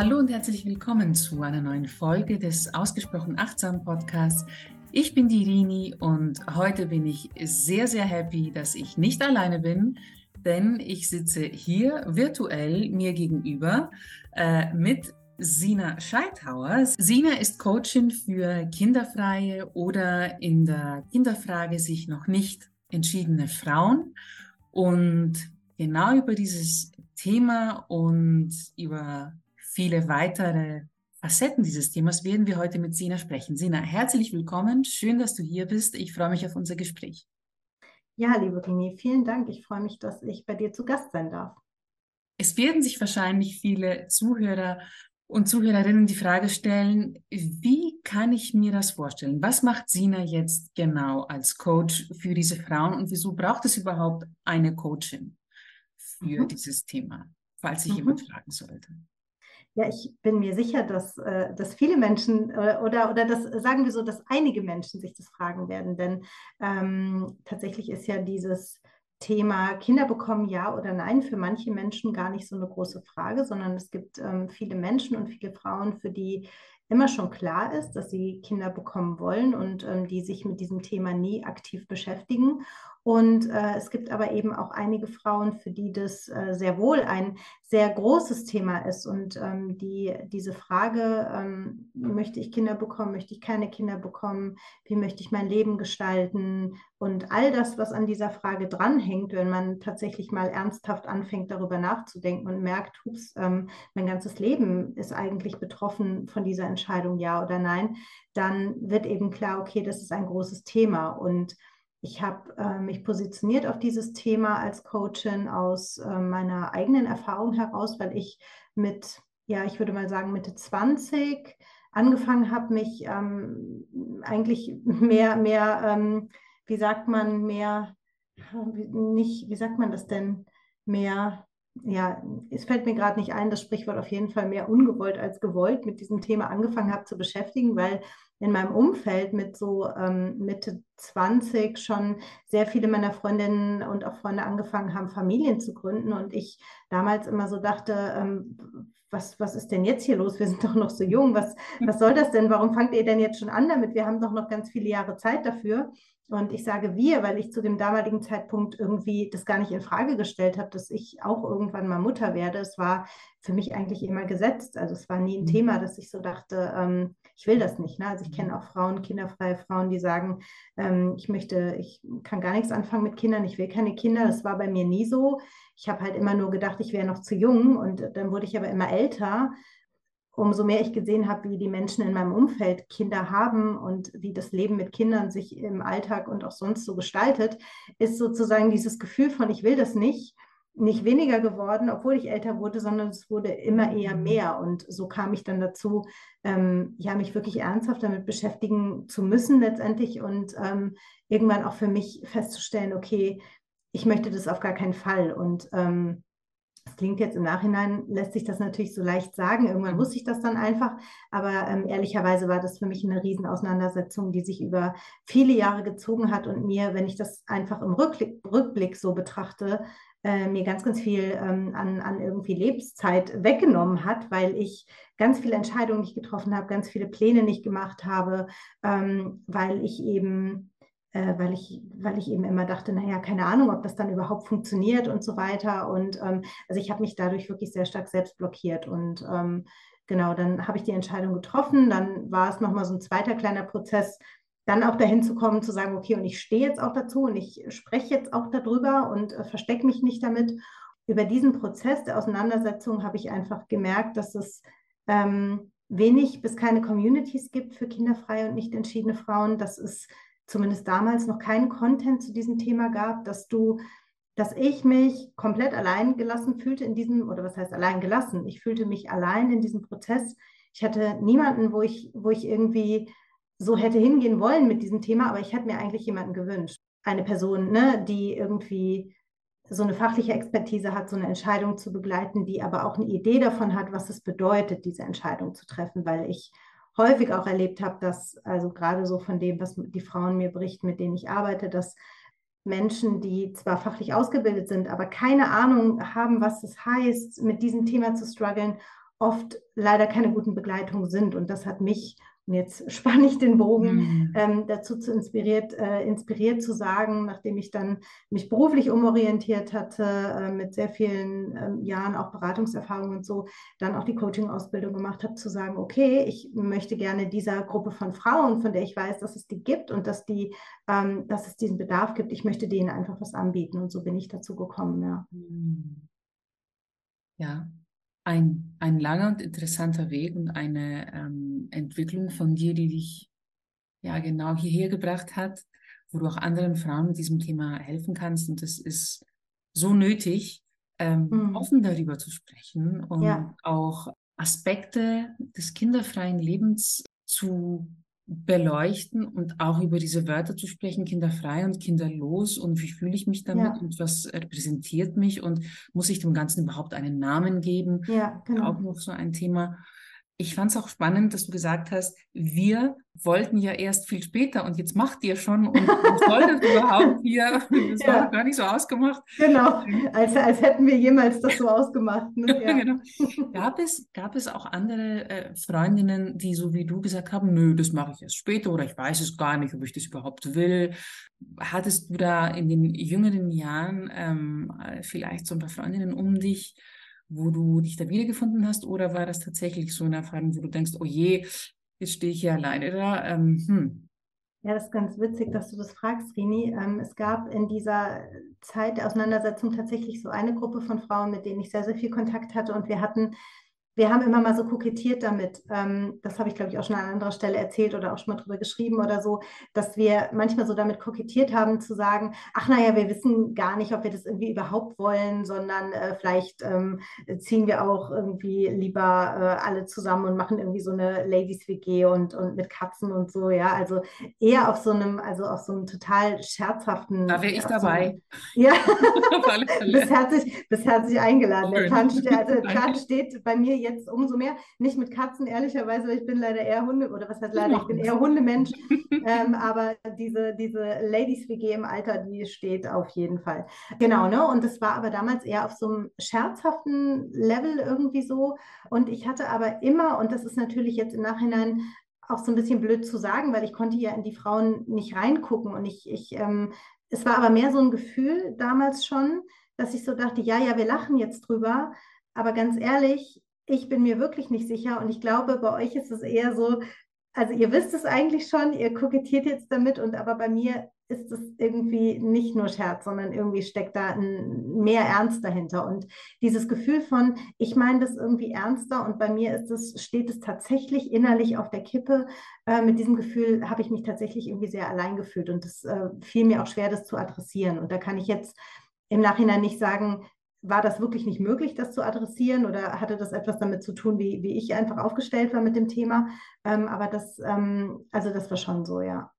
Hallo und herzlich willkommen zu einer neuen Folge des Ausgesprochen Achtsam Podcasts. Ich bin die Rini und heute bin ich sehr, sehr happy, dass ich nicht alleine bin, denn ich sitze hier virtuell mir gegenüber äh, mit Sina Scheithauer. Sina ist Coachin für kinderfreie oder in der Kinderfrage sich noch nicht entschiedene Frauen. Und genau über dieses Thema und über viele weitere Facetten dieses Themas werden wir heute mit Sina sprechen. Sina, herzlich willkommen. Schön, dass du hier bist. Ich freue mich auf unser Gespräch. Ja, liebe Rini, vielen Dank. Ich freue mich, dass ich bei dir zu Gast sein darf. Es werden sich wahrscheinlich viele Zuhörer und Zuhörerinnen die Frage stellen, wie kann ich mir das vorstellen? Was macht Sina jetzt genau als Coach für diese Frauen und wieso braucht es überhaupt eine Coachin für mhm. dieses Thema, falls sich mhm. jemand fragen sollte? Ja, ich bin mir sicher, dass, äh, dass viele Menschen äh, oder, oder das sagen wir so, dass einige Menschen sich das fragen werden. Denn ähm, tatsächlich ist ja dieses Thema Kinder bekommen ja oder nein für manche Menschen gar nicht so eine große Frage, sondern es gibt ähm, viele Menschen und viele Frauen, für die immer schon klar ist, dass sie Kinder bekommen wollen und ähm, die sich mit diesem Thema nie aktiv beschäftigen. Und äh, es gibt aber eben auch einige Frauen, für die das äh, sehr wohl ein sehr großes Thema ist. Und ähm, die diese Frage, ähm, möchte ich Kinder bekommen, möchte ich keine Kinder bekommen, wie möchte ich mein Leben gestalten? Und all das, was an dieser Frage dranhängt, wenn man tatsächlich mal ernsthaft anfängt, darüber nachzudenken und merkt, ups, ähm, mein ganzes Leben ist eigentlich betroffen von dieser Entscheidung, ja oder nein, dann wird eben klar, okay, das ist ein großes Thema. Und ich habe äh, mich positioniert auf dieses Thema als Coachin aus äh, meiner eigenen Erfahrung heraus, weil ich mit, ja, ich würde mal sagen, Mitte 20 angefangen habe, mich ähm, eigentlich mehr, mehr, ähm, wie sagt man, mehr, nicht, wie sagt man das denn, mehr, ja, es fällt mir gerade nicht ein, das Sprichwort auf jeden Fall mehr ungewollt als gewollt mit diesem Thema angefangen habe zu beschäftigen, weil in meinem Umfeld mit so ähm, Mitte 20 schon sehr viele meiner Freundinnen und auch Freunde angefangen haben, Familien zu gründen. Und ich damals immer so dachte, ähm, was, was ist denn jetzt hier los? Wir sind doch noch so jung. Was, was soll das denn? Warum fangt ihr denn jetzt schon an damit? Wir haben doch noch ganz viele Jahre Zeit dafür. Und ich sage wir, weil ich zu dem damaligen Zeitpunkt irgendwie das gar nicht in Frage gestellt habe, dass ich auch irgendwann mal Mutter werde. Es war für mich eigentlich immer gesetzt. Also es war nie ein mhm. Thema, dass ich so dachte, ähm, ich will das nicht. Ne? Also ich kenne mhm. auch Frauen, kinderfreie Frauen, die sagen, ähm, ich möchte, ich kann gar nichts anfangen mit Kindern, ich will keine Kinder. Das war bei mir nie so. Ich habe halt immer nur gedacht, ich wäre noch zu jung und dann wurde ich aber immer älter umso mehr ich gesehen habe, wie die Menschen in meinem Umfeld Kinder haben und wie das Leben mit Kindern sich im Alltag und auch sonst so gestaltet, ist sozusagen dieses Gefühl von, ich will das nicht, nicht weniger geworden, obwohl ich älter wurde, sondern es wurde immer eher mehr. Und so kam ich dann dazu, ähm, ja, mich wirklich ernsthaft damit beschäftigen zu müssen letztendlich und ähm, irgendwann auch für mich festzustellen, okay, ich möchte das auf gar keinen Fall. Und ähm, das klingt jetzt im Nachhinein, lässt sich das natürlich so leicht sagen. Irgendwann wusste ich das dann einfach. Aber ähm, ehrlicherweise war das für mich eine Riesenauseinandersetzung, die sich über viele Jahre gezogen hat und mir, wenn ich das einfach im Rückblick, Rückblick so betrachte, äh, mir ganz, ganz viel ähm, an, an irgendwie Lebenszeit weggenommen hat, weil ich ganz viele Entscheidungen nicht getroffen habe, ganz viele Pläne nicht gemacht habe, ähm, weil ich eben äh, weil, ich, weil ich eben immer dachte, naja, keine Ahnung, ob das dann überhaupt funktioniert und so weiter. Und ähm, also ich habe mich dadurch wirklich sehr stark selbst blockiert. Und ähm, genau, dann habe ich die Entscheidung getroffen. Dann war es nochmal so ein zweiter kleiner Prozess, dann auch dahin zu kommen, zu sagen, okay, und ich stehe jetzt auch dazu und ich spreche jetzt auch darüber und äh, verstecke mich nicht damit. Über diesen Prozess der Auseinandersetzung habe ich einfach gemerkt, dass es ähm, wenig bis keine Communities gibt für kinderfreie und nicht entschiedene Frauen. Das ist zumindest damals noch keinen Content zu diesem Thema gab, dass du, dass ich mich komplett allein gelassen fühlte in diesem, oder was heißt allein gelassen? Ich fühlte mich allein in diesem Prozess. Ich hatte niemanden, wo ich, wo ich irgendwie so hätte hingehen wollen mit diesem Thema, aber ich hätte mir eigentlich jemanden gewünscht. Eine Person, ne, die irgendwie so eine fachliche Expertise hat, so eine Entscheidung zu begleiten, die aber auch eine Idee davon hat, was es bedeutet, diese Entscheidung zu treffen, weil ich häufig auch erlebt habe, dass, also gerade so von dem, was die Frauen mir berichten, mit denen ich arbeite, dass Menschen, die zwar fachlich ausgebildet sind, aber keine Ahnung haben, was es heißt, mit diesem Thema zu strugglen, oft leider keine guten Begleitungen sind. Und das hat mich und jetzt spanne ich den Bogen mhm. ähm, dazu zu inspiriert, äh, inspiriert zu sagen, nachdem ich dann mich beruflich umorientiert hatte, äh, mit sehr vielen ähm, Jahren auch Beratungserfahrung und so, dann auch die Coaching-Ausbildung gemacht habe, zu sagen, okay, ich möchte gerne dieser Gruppe von Frauen, von der ich weiß, dass es die gibt und dass, die, ähm, dass es diesen Bedarf gibt, ich möchte denen einfach was anbieten. Und so bin ich dazu gekommen, ja. Mhm. Ja, ein, ein langer und interessanter Weg und eine ähm, Entwicklung von dir, die dich ja genau hierher gebracht hat, wo du auch anderen Frauen mit diesem Thema helfen kannst. Und es ist so nötig, ähm, mhm. offen darüber zu sprechen und ja. auch Aspekte des kinderfreien Lebens zu beleuchten und auch über diese Wörter zu sprechen, kinderfrei und kinderlos und wie fühle ich mich damit ja. und was repräsentiert mich und muss ich dem Ganzen überhaupt einen Namen geben? Ja, genau. Auch noch so ein Thema. Ich fand es auch spannend, dass du gesagt hast, wir wollten ja erst viel später und jetzt macht ihr schon und das überhaupt hier? Das ja. war gar nicht so ausgemacht. Genau, als, als hätten wir jemals das so ausgemacht. Ne? Ja. genau. gab, es, gab es auch andere äh, Freundinnen, die so wie du gesagt haben, nö, das mache ich erst später oder ich weiß es gar nicht, ob ich das überhaupt will. Hattest du da in den jüngeren Jahren ähm, vielleicht so ein paar Freundinnen um dich, wo du dich da wiedergefunden hast? Oder war das tatsächlich so eine Erfahrung, wo du denkst, oh je, jetzt stehe ich hier alleine da? Ähm, hm. Ja, das ist ganz witzig, dass du das fragst, Rini. Ähm, es gab in dieser Zeit der Auseinandersetzung tatsächlich so eine Gruppe von Frauen, mit denen ich sehr, sehr viel Kontakt hatte. Und wir hatten wir haben immer mal so kokettiert damit, ähm, das habe ich glaube ich auch schon an anderer Stelle erzählt oder auch schon mal drüber geschrieben oder so, dass wir manchmal so damit kokettiert haben zu sagen, ach naja, wir wissen gar nicht, ob wir das irgendwie überhaupt wollen, sondern äh, vielleicht ähm, ziehen wir auch irgendwie lieber äh, alle zusammen und machen irgendwie so eine Ladies-WG und, und mit Katzen und so, ja, also eher auf so einem, also auf so einem total scherzhaften. Da wäre ich dabei. So, ja, bis herzlich, bis herzlich eingeladen. Der Plan, steht, also, der Plan steht bei mir jetzt jetzt umso mehr. Nicht mit Katzen, ehrlicherweise, weil ich bin leider eher Hunde, oder was heißt leider, ich bin eher Hundemensch. ähm, aber diese, diese Ladies-WG im Alter, die steht auf jeden Fall. Genau, ne? Und das war aber damals eher auf so einem scherzhaften Level irgendwie so. Und ich hatte aber immer, und das ist natürlich jetzt im Nachhinein auch so ein bisschen blöd zu sagen, weil ich konnte ja in die Frauen nicht reingucken und ich, ich ähm, es war aber mehr so ein Gefühl damals schon, dass ich so dachte, ja, ja, wir lachen jetzt drüber, aber ganz ehrlich, ich bin mir wirklich nicht sicher und ich glaube, bei euch ist es eher so, also ihr wisst es eigentlich schon, ihr kokettiert jetzt damit und aber bei mir ist es irgendwie nicht nur Scherz, sondern irgendwie steckt da ein, mehr Ernst dahinter. Und dieses Gefühl von, ich meine das irgendwie ernster und bei mir ist es, steht es tatsächlich innerlich auf der Kippe. Äh, mit diesem Gefühl habe ich mich tatsächlich irgendwie sehr allein gefühlt und es äh, fiel mir auch schwer, das zu adressieren. Und da kann ich jetzt im Nachhinein nicht sagen, war das wirklich nicht möglich, das zu adressieren oder hatte das etwas damit zu tun, wie, wie ich einfach aufgestellt war mit dem Thema? Ähm, aber das, ähm, also das war schon so, ja.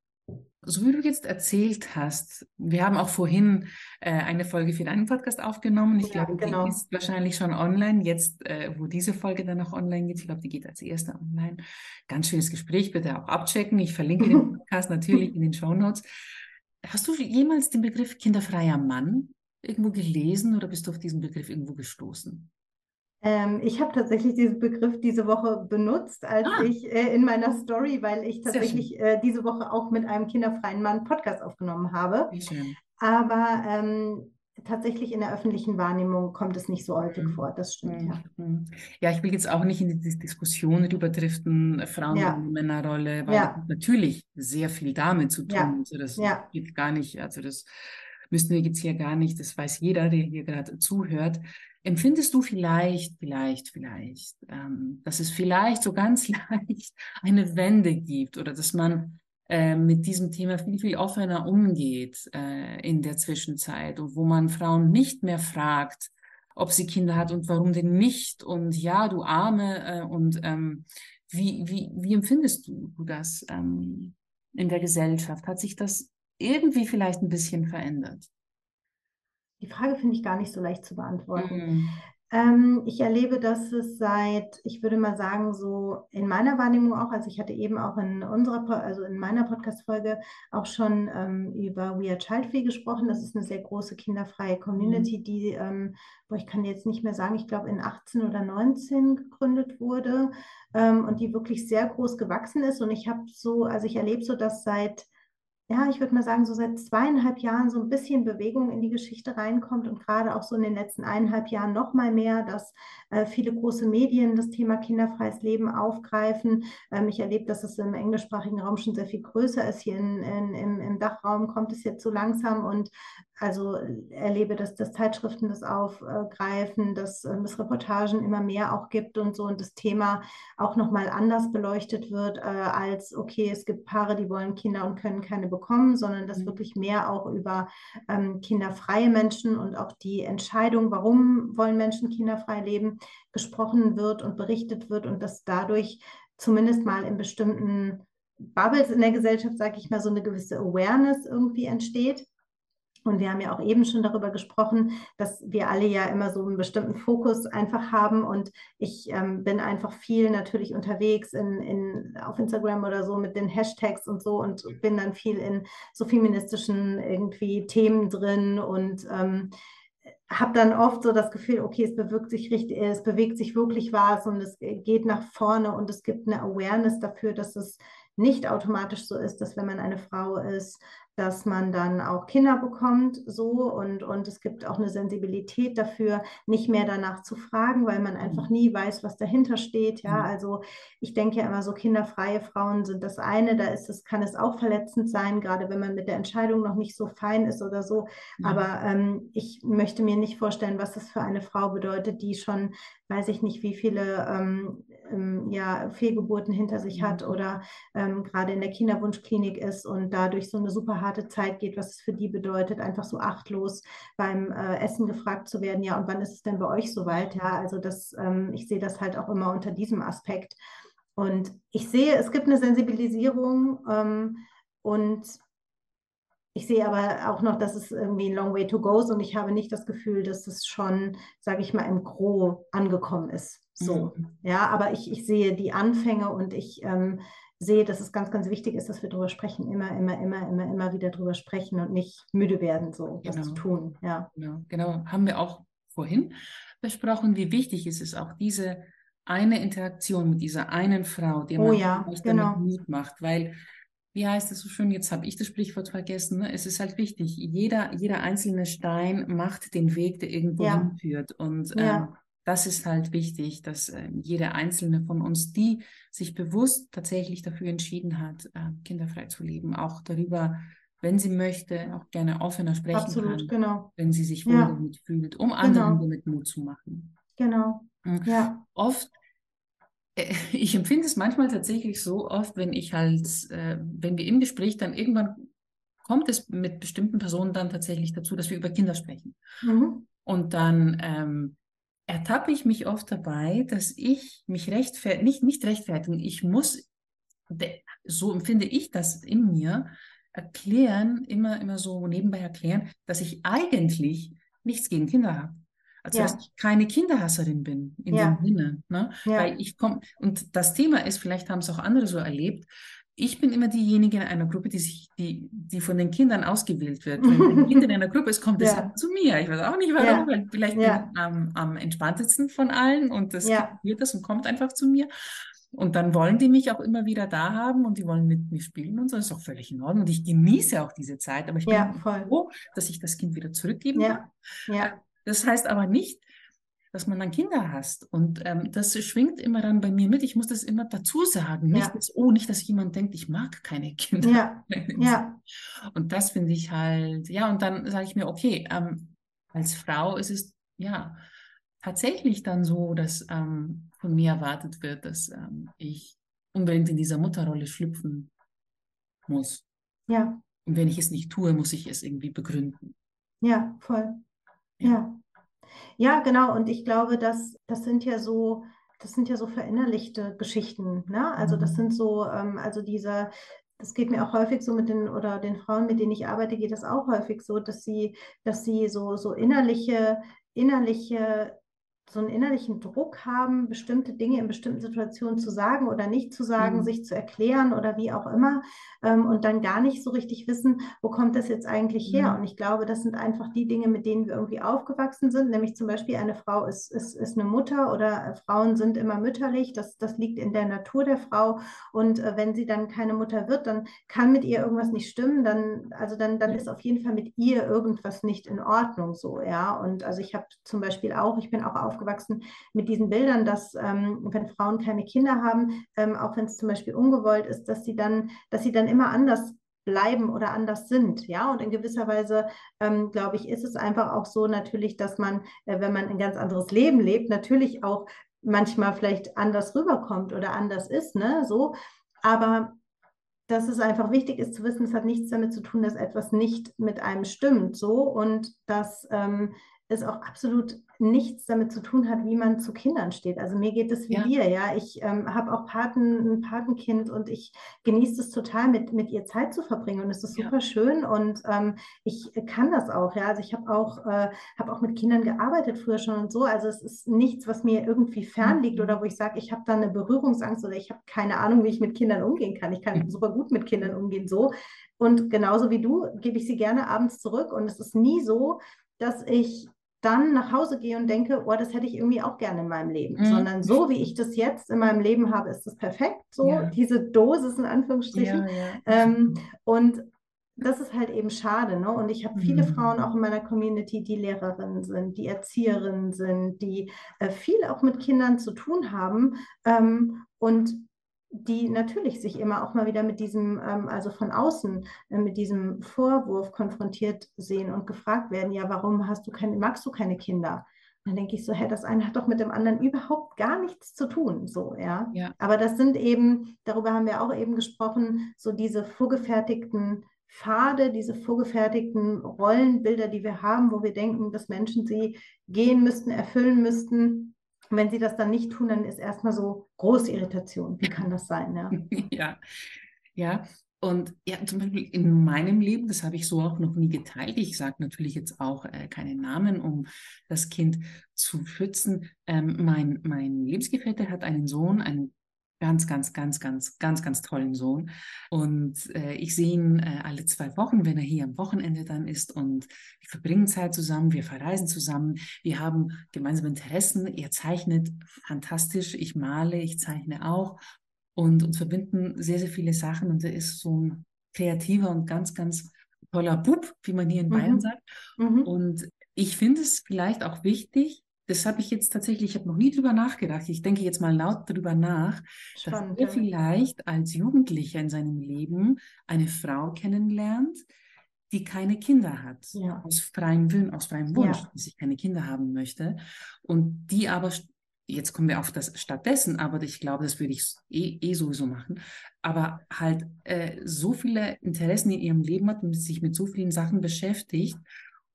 So wie du jetzt erzählt hast, wir haben auch vorhin äh, eine Folge für deinen Podcast aufgenommen. Ich ja, glaube, genau. die ist wahrscheinlich schon online. Jetzt, äh, wo diese Folge dann noch online geht, ich glaube, die geht als erste online. Ganz schönes Gespräch, bitte auch abchecken. Ich verlinke den Podcast natürlich in den Show Notes. Hast du jemals den Begriff kinderfreier Mann irgendwo gelesen oder bist du auf diesen Begriff irgendwo gestoßen? Ähm, ich habe tatsächlich diesen Begriff diese Woche benutzt, als ah. ich äh, in meiner Story, weil ich tatsächlich äh, diese Woche auch mit einem kinderfreien Mann Podcast aufgenommen habe. Aber ähm, tatsächlich in der öffentlichen Wahrnehmung kommt es nicht so häufig mhm. vor. Das stimmt, ja. Mhm. Ja, ich will jetzt auch nicht in die Diskussion darüber driften, Frauen- ja. und Männerrolle, weil ja. natürlich sehr viel damit zu tun. Ja. Also das geht gar nicht. Also das müssten wir jetzt hier gar nicht, das weiß jeder, der hier gerade zuhört. Empfindest du vielleicht, vielleicht, vielleicht, ähm, dass es vielleicht so ganz leicht eine Wende gibt oder dass man äh, mit diesem Thema viel, viel offener umgeht äh, in der Zwischenzeit und wo man Frauen nicht mehr fragt, ob sie Kinder hat und warum denn nicht und ja, du Arme äh, und ähm, wie, wie, wie empfindest du, du das ähm, in der Gesellschaft? Hat sich das irgendwie vielleicht ein bisschen verändert? Die Frage finde ich gar nicht so leicht zu beantworten. Mm. Ähm, ich erlebe, dass es seit, ich würde mal sagen, so in meiner Wahrnehmung auch, also ich hatte eben auch in unserer, also in meiner Podcast-Folge auch schon ähm, über We Are Child Free gesprochen. Das ist eine sehr große kinderfreie Community, mhm. die, ähm, wo ich kann jetzt nicht mehr sagen, ich glaube in 18 oder 19 gegründet wurde ähm, und die wirklich sehr groß gewachsen ist. Und ich habe so, also ich erlebe so, dass seit ja, ich würde mal sagen, so seit zweieinhalb Jahren so ein bisschen Bewegung in die Geschichte reinkommt und gerade auch so in den letzten eineinhalb Jahren noch mal mehr, dass viele große Medien das Thema kinderfreies Leben aufgreifen. Ähm, ich erlebe, dass es im englischsprachigen Raum schon sehr viel größer ist. Hier in, in, im, im Dachraum kommt es jetzt so langsam und also erlebe, dass, dass Zeitschriften das aufgreifen, dass ähm, es Reportagen immer mehr auch gibt und so und das Thema auch nochmal anders beleuchtet wird äh, als, okay, es gibt Paare, die wollen Kinder und können keine bekommen, sondern dass mhm. wirklich mehr auch über ähm, kinderfreie Menschen und auch die Entscheidung, warum wollen Menschen kinderfrei leben, gesprochen wird und berichtet wird und dass dadurch zumindest mal in bestimmten Bubbles in der Gesellschaft, sage ich mal, so eine gewisse Awareness irgendwie entsteht. Und wir haben ja auch eben schon darüber gesprochen, dass wir alle ja immer so einen bestimmten Fokus einfach haben. Und ich ähm, bin einfach viel natürlich unterwegs in, in, auf Instagram oder so mit den Hashtags und so und bin dann viel in so feministischen irgendwie Themen drin und ähm, habe dann oft so das Gefühl, okay, es bewegt sich richtig, es bewegt sich wirklich was und es geht nach vorne und es gibt eine Awareness dafür, dass es nicht automatisch so ist, dass wenn man eine Frau ist, dass man dann auch Kinder bekommt, so und, und es gibt auch eine Sensibilität dafür, nicht mehr danach zu fragen, weil man einfach mhm. nie weiß, was dahinter steht. Ja, mhm. also ich denke ja immer so, kinderfreie Frauen sind das eine, da ist es, kann es auch verletzend sein, gerade wenn man mit der Entscheidung noch nicht so fein ist oder so. Ja. Aber ähm, ich möchte mir nicht vorstellen, was das für eine Frau bedeutet, die schon, weiß ich nicht, wie viele ähm, ähm, ja, Fehlgeburten hinter sich hat mhm. oder ähm, gerade in der Kinderwunschklinik ist und dadurch so eine super harte Zeit geht, was es für die bedeutet, einfach so achtlos beim äh, Essen gefragt zu werden, ja, und wann ist es denn bei euch soweit? Ja, also das, ähm, ich sehe das halt auch immer unter diesem Aspekt. Und ich sehe, es gibt eine Sensibilisierung ähm, und ich sehe aber auch noch, dass es irgendwie ein long way to go ist und ich habe nicht das Gefühl, dass es schon, sage ich mal, im Gro angekommen ist. So, mhm. ja, aber ich, ich sehe die Anfänge und ich ähm, sehe, dass es ganz, ganz wichtig ist, dass wir darüber sprechen, immer, immer, immer, immer, immer wieder darüber sprechen und nicht müde werden, so genau. was zu tun. Ja. Genau, genau. Haben wir auch vorhin besprochen, wie wichtig es ist, auch diese eine Interaktion mit dieser einen Frau, die oh, man ja, genau. Mut macht, weil wie heißt es so schön, jetzt habe ich das Sprichwort vergessen, ne? es ist halt wichtig, jeder, jeder einzelne Stein macht den Weg, der irgendwo ja. hinführt. Und ja. ähm, das ist halt wichtig, dass äh, jeder einzelne von uns, die sich bewusst tatsächlich dafür entschieden hat, äh, kinderfrei zu leben, auch darüber, wenn sie möchte, auch gerne offener sprechen Absolut, kann, genau. wenn sie sich wohl ja. damit fühlt, um genau. anderen damit Mut zu machen. Genau. Mhm. Ja. Oft ich empfinde es manchmal tatsächlich so oft, wenn ich halt, äh, wenn wir im Gespräch dann irgendwann kommt es mit bestimmten Personen dann tatsächlich dazu, dass wir über Kinder sprechen. Mhm. Und dann ähm, ertappe ich mich oft dabei, dass ich mich rechtfertigen, nicht, nicht rechtfertigen, ich muss, so empfinde ich das in mir, erklären, immer, immer so nebenbei erklären, dass ich eigentlich nichts gegen Kinder habe. Also, ja. dass ich keine Kinderhasserin bin, in ja. dem Sinne. Ne? Ja. Weil ich komme, und das Thema ist, vielleicht haben es auch andere so erlebt, ich bin immer diejenige in einer Gruppe, die sich, die, die von den Kindern ausgewählt wird. Wenn ein Kind in einer Gruppe ist, kommt es ja. zu mir. Ich weiß auch nicht warum, ja. weil vielleicht ja. bin ich am, am entspanntesten von allen und das wird das und kommt einfach zu mir. Und dann wollen die mich auch immer wieder da haben und die wollen mit mir spielen und so. Das ist auch völlig in Ordnung. Und ich genieße auch diese Zeit, aber ich bin froh, dass ich das Kind wieder zurückgeben kann. Das heißt aber nicht, dass man dann Kinder hast. Und ähm, das schwingt immer dann bei mir mit. Ich muss das immer dazu sagen. Nicht, ja. dass, oh, nicht, dass jemand denkt, ich mag keine Kinder. Ja. ja. Und das finde ich halt, ja, und dann sage ich mir, okay, ähm, als Frau ist es ja tatsächlich dann so, dass ähm, von mir erwartet wird, dass ähm, ich unbedingt in dieser Mutterrolle schlüpfen muss. Ja. Und wenn ich es nicht tue, muss ich es irgendwie begründen. Ja, voll. Ja. ja. Genau. Und ich glaube, dass das sind ja so, das sind ja so verinnerlichte Geschichten. Ne? Also das mhm. sind so, ähm, also diese, das geht mir auch häufig so mit den oder den Frauen, mit denen ich arbeite, geht das auch häufig so, dass sie, dass sie so, so innerliche, innerliche so einen innerlichen Druck haben, bestimmte Dinge in bestimmten Situationen zu sagen oder nicht zu sagen, mhm. sich zu erklären oder wie auch immer ähm, und dann gar nicht so richtig wissen, wo kommt das jetzt eigentlich her? Mhm. Und ich glaube, das sind einfach die Dinge, mit denen wir irgendwie aufgewachsen sind, nämlich zum Beispiel eine Frau ist, ist, ist eine Mutter oder äh, Frauen sind immer mütterlich, das, das liegt in der Natur der Frau und äh, wenn sie dann keine Mutter wird, dann kann mit ihr irgendwas nicht stimmen, dann, also dann, dann ist auf jeden Fall mit ihr irgendwas nicht in Ordnung so, ja. Und also ich habe zum Beispiel auch, ich bin auch aufgewachsen mit diesen Bildern, dass ähm, wenn Frauen keine Kinder haben, ähm, auch wenn es zum Beispiel ungewollt ist, dass sie dann, dass sie dann immer anders bleiben oder anders sind. Ja, und in gewisser Weise, ähm, glaube ich, ist es einfach auch so natürlich, dass man, äh, wenn man ein ganz anderes Leben lebt, natürlich auch manchmal vielleicht anders rüberkommt oder anders ist, ne, so. Aber dass es einfach wichtig ist zu wissen, es hat nichts damit zu tun, dass etwas nicht mit einem stimmt, so und dass ähm, es auch absolut nichts damit zu tun hat, wie man zu Kindern steht. Also mir geht es wie ja. dir, ja. Ich ähm, habe auch Paten, ein Patenkind und ich genieße es total, mit, mit ihr Zeit zu verbringen und es ist super ja. schön und ähm, ich kann das auch, ja. Also ich habe auch, äh, hab auch mit Kindern gearbeitet früher schon und so. Also es ist nichts, was mir irgendwie fern liegt mhm. oder wo ich sage, ich habe da eine Berührungsangst oder ich habe keine Ahnung, wie ich mit Kindern umgehen kann. Ich kann mhm. super gut mit Kindern umgehen, so. Und genauso wie du gebe ich sie gerne abends zurück und es ist nie so, dass ich dann nach Hause gehe und denke, oh, das hätte ich irgendwie auch gerne in meinem Leben. Mhm. Sondern so, wie ich das jetzt in meinem Leben habe, ist das perfekt. So, ja. diese Dosis in Anführungsstrichen. Ja, ja. Ähm, und das ist halt eben schade. Ne? Und ich habe viele mhm. Frauen auch in meiner Community, die Lehrerinnen sind, die Erzieherinnen sind, die äh, viel auch mit Kindern zu tun haben. Ähm, und die natürlich sich immer auch mal wieder mit diesem, ähm, also von außen, äh, mit diesem Vorwurf konfrontiert sehen und gefragt werden, ja, warum hast du keine, magst du keine Kinder? dann denke ich so, hä, das eine hat doch mit dem anderen überhaupt gar nichts zu tun, so, ja. ja. Aber das sind eben, darüber haben wir auch eben gesprochen, so diese vorgefertigten Pfade, diese vorgefertigten Rollenbilder, die wir haben, wo wir denken, dass Menschen sie gehen müssten, erfüllen müssten, und wenn sie das dann nicht tun, dann ist erstmal so große Irritation. Wie kann das sein? Ja, ja. ja. Und ja, zum Beispiel in meinem Leben, das habe ich so auch noch nie geteilt. Ich sage natürlich jetzt auch äh, keine Namen, um das Kind zu schützen. Ähm, mein, mein Lebensgefährte hat einen Sohn, einen ganz, ganz, ganz, ganz, ganz, ganz tollen Sohn. Und äh, ich sehe ihn äh, alle zwei Wochen, wenn er hier am Wochenende dann ist. Und wir verbringen Zeit zusammen, wir verreisen zusammen, wir haben gemeinsame Interessen. Er zeichnet fantastisch, ich male, ich zeichne auch. Und uns verbinden sehr, sehr viele Sachen. Und er ist so ein kreativer und ganz, ganz toller Bub, wie man hier in Bayern mhm. sagt. Mhm. Und ich finde es vielleicht auch wichtig, das habe ich jetzt tatsächlich, ich habe noch nie drüber nachgedacht. Ich denke jetzt mal laut drüber nach, Spannend, dass er vielleicht als Jugendlicher in seinem Leben eine Frau kennenlernt, die keine Kinder hat, ja. aus freiem Willen, aus freiem Wunsch, ja. dass ich keine Kinder haben möchte. Und die aber, jetzt kommen wir auf das stattdessen, aber ich glaube, das würde ich eh, eh sowieso machen, aber halt äh, so viele Interessen in ihrem Leben hat und sich mit so vielen Sachen beschäftigt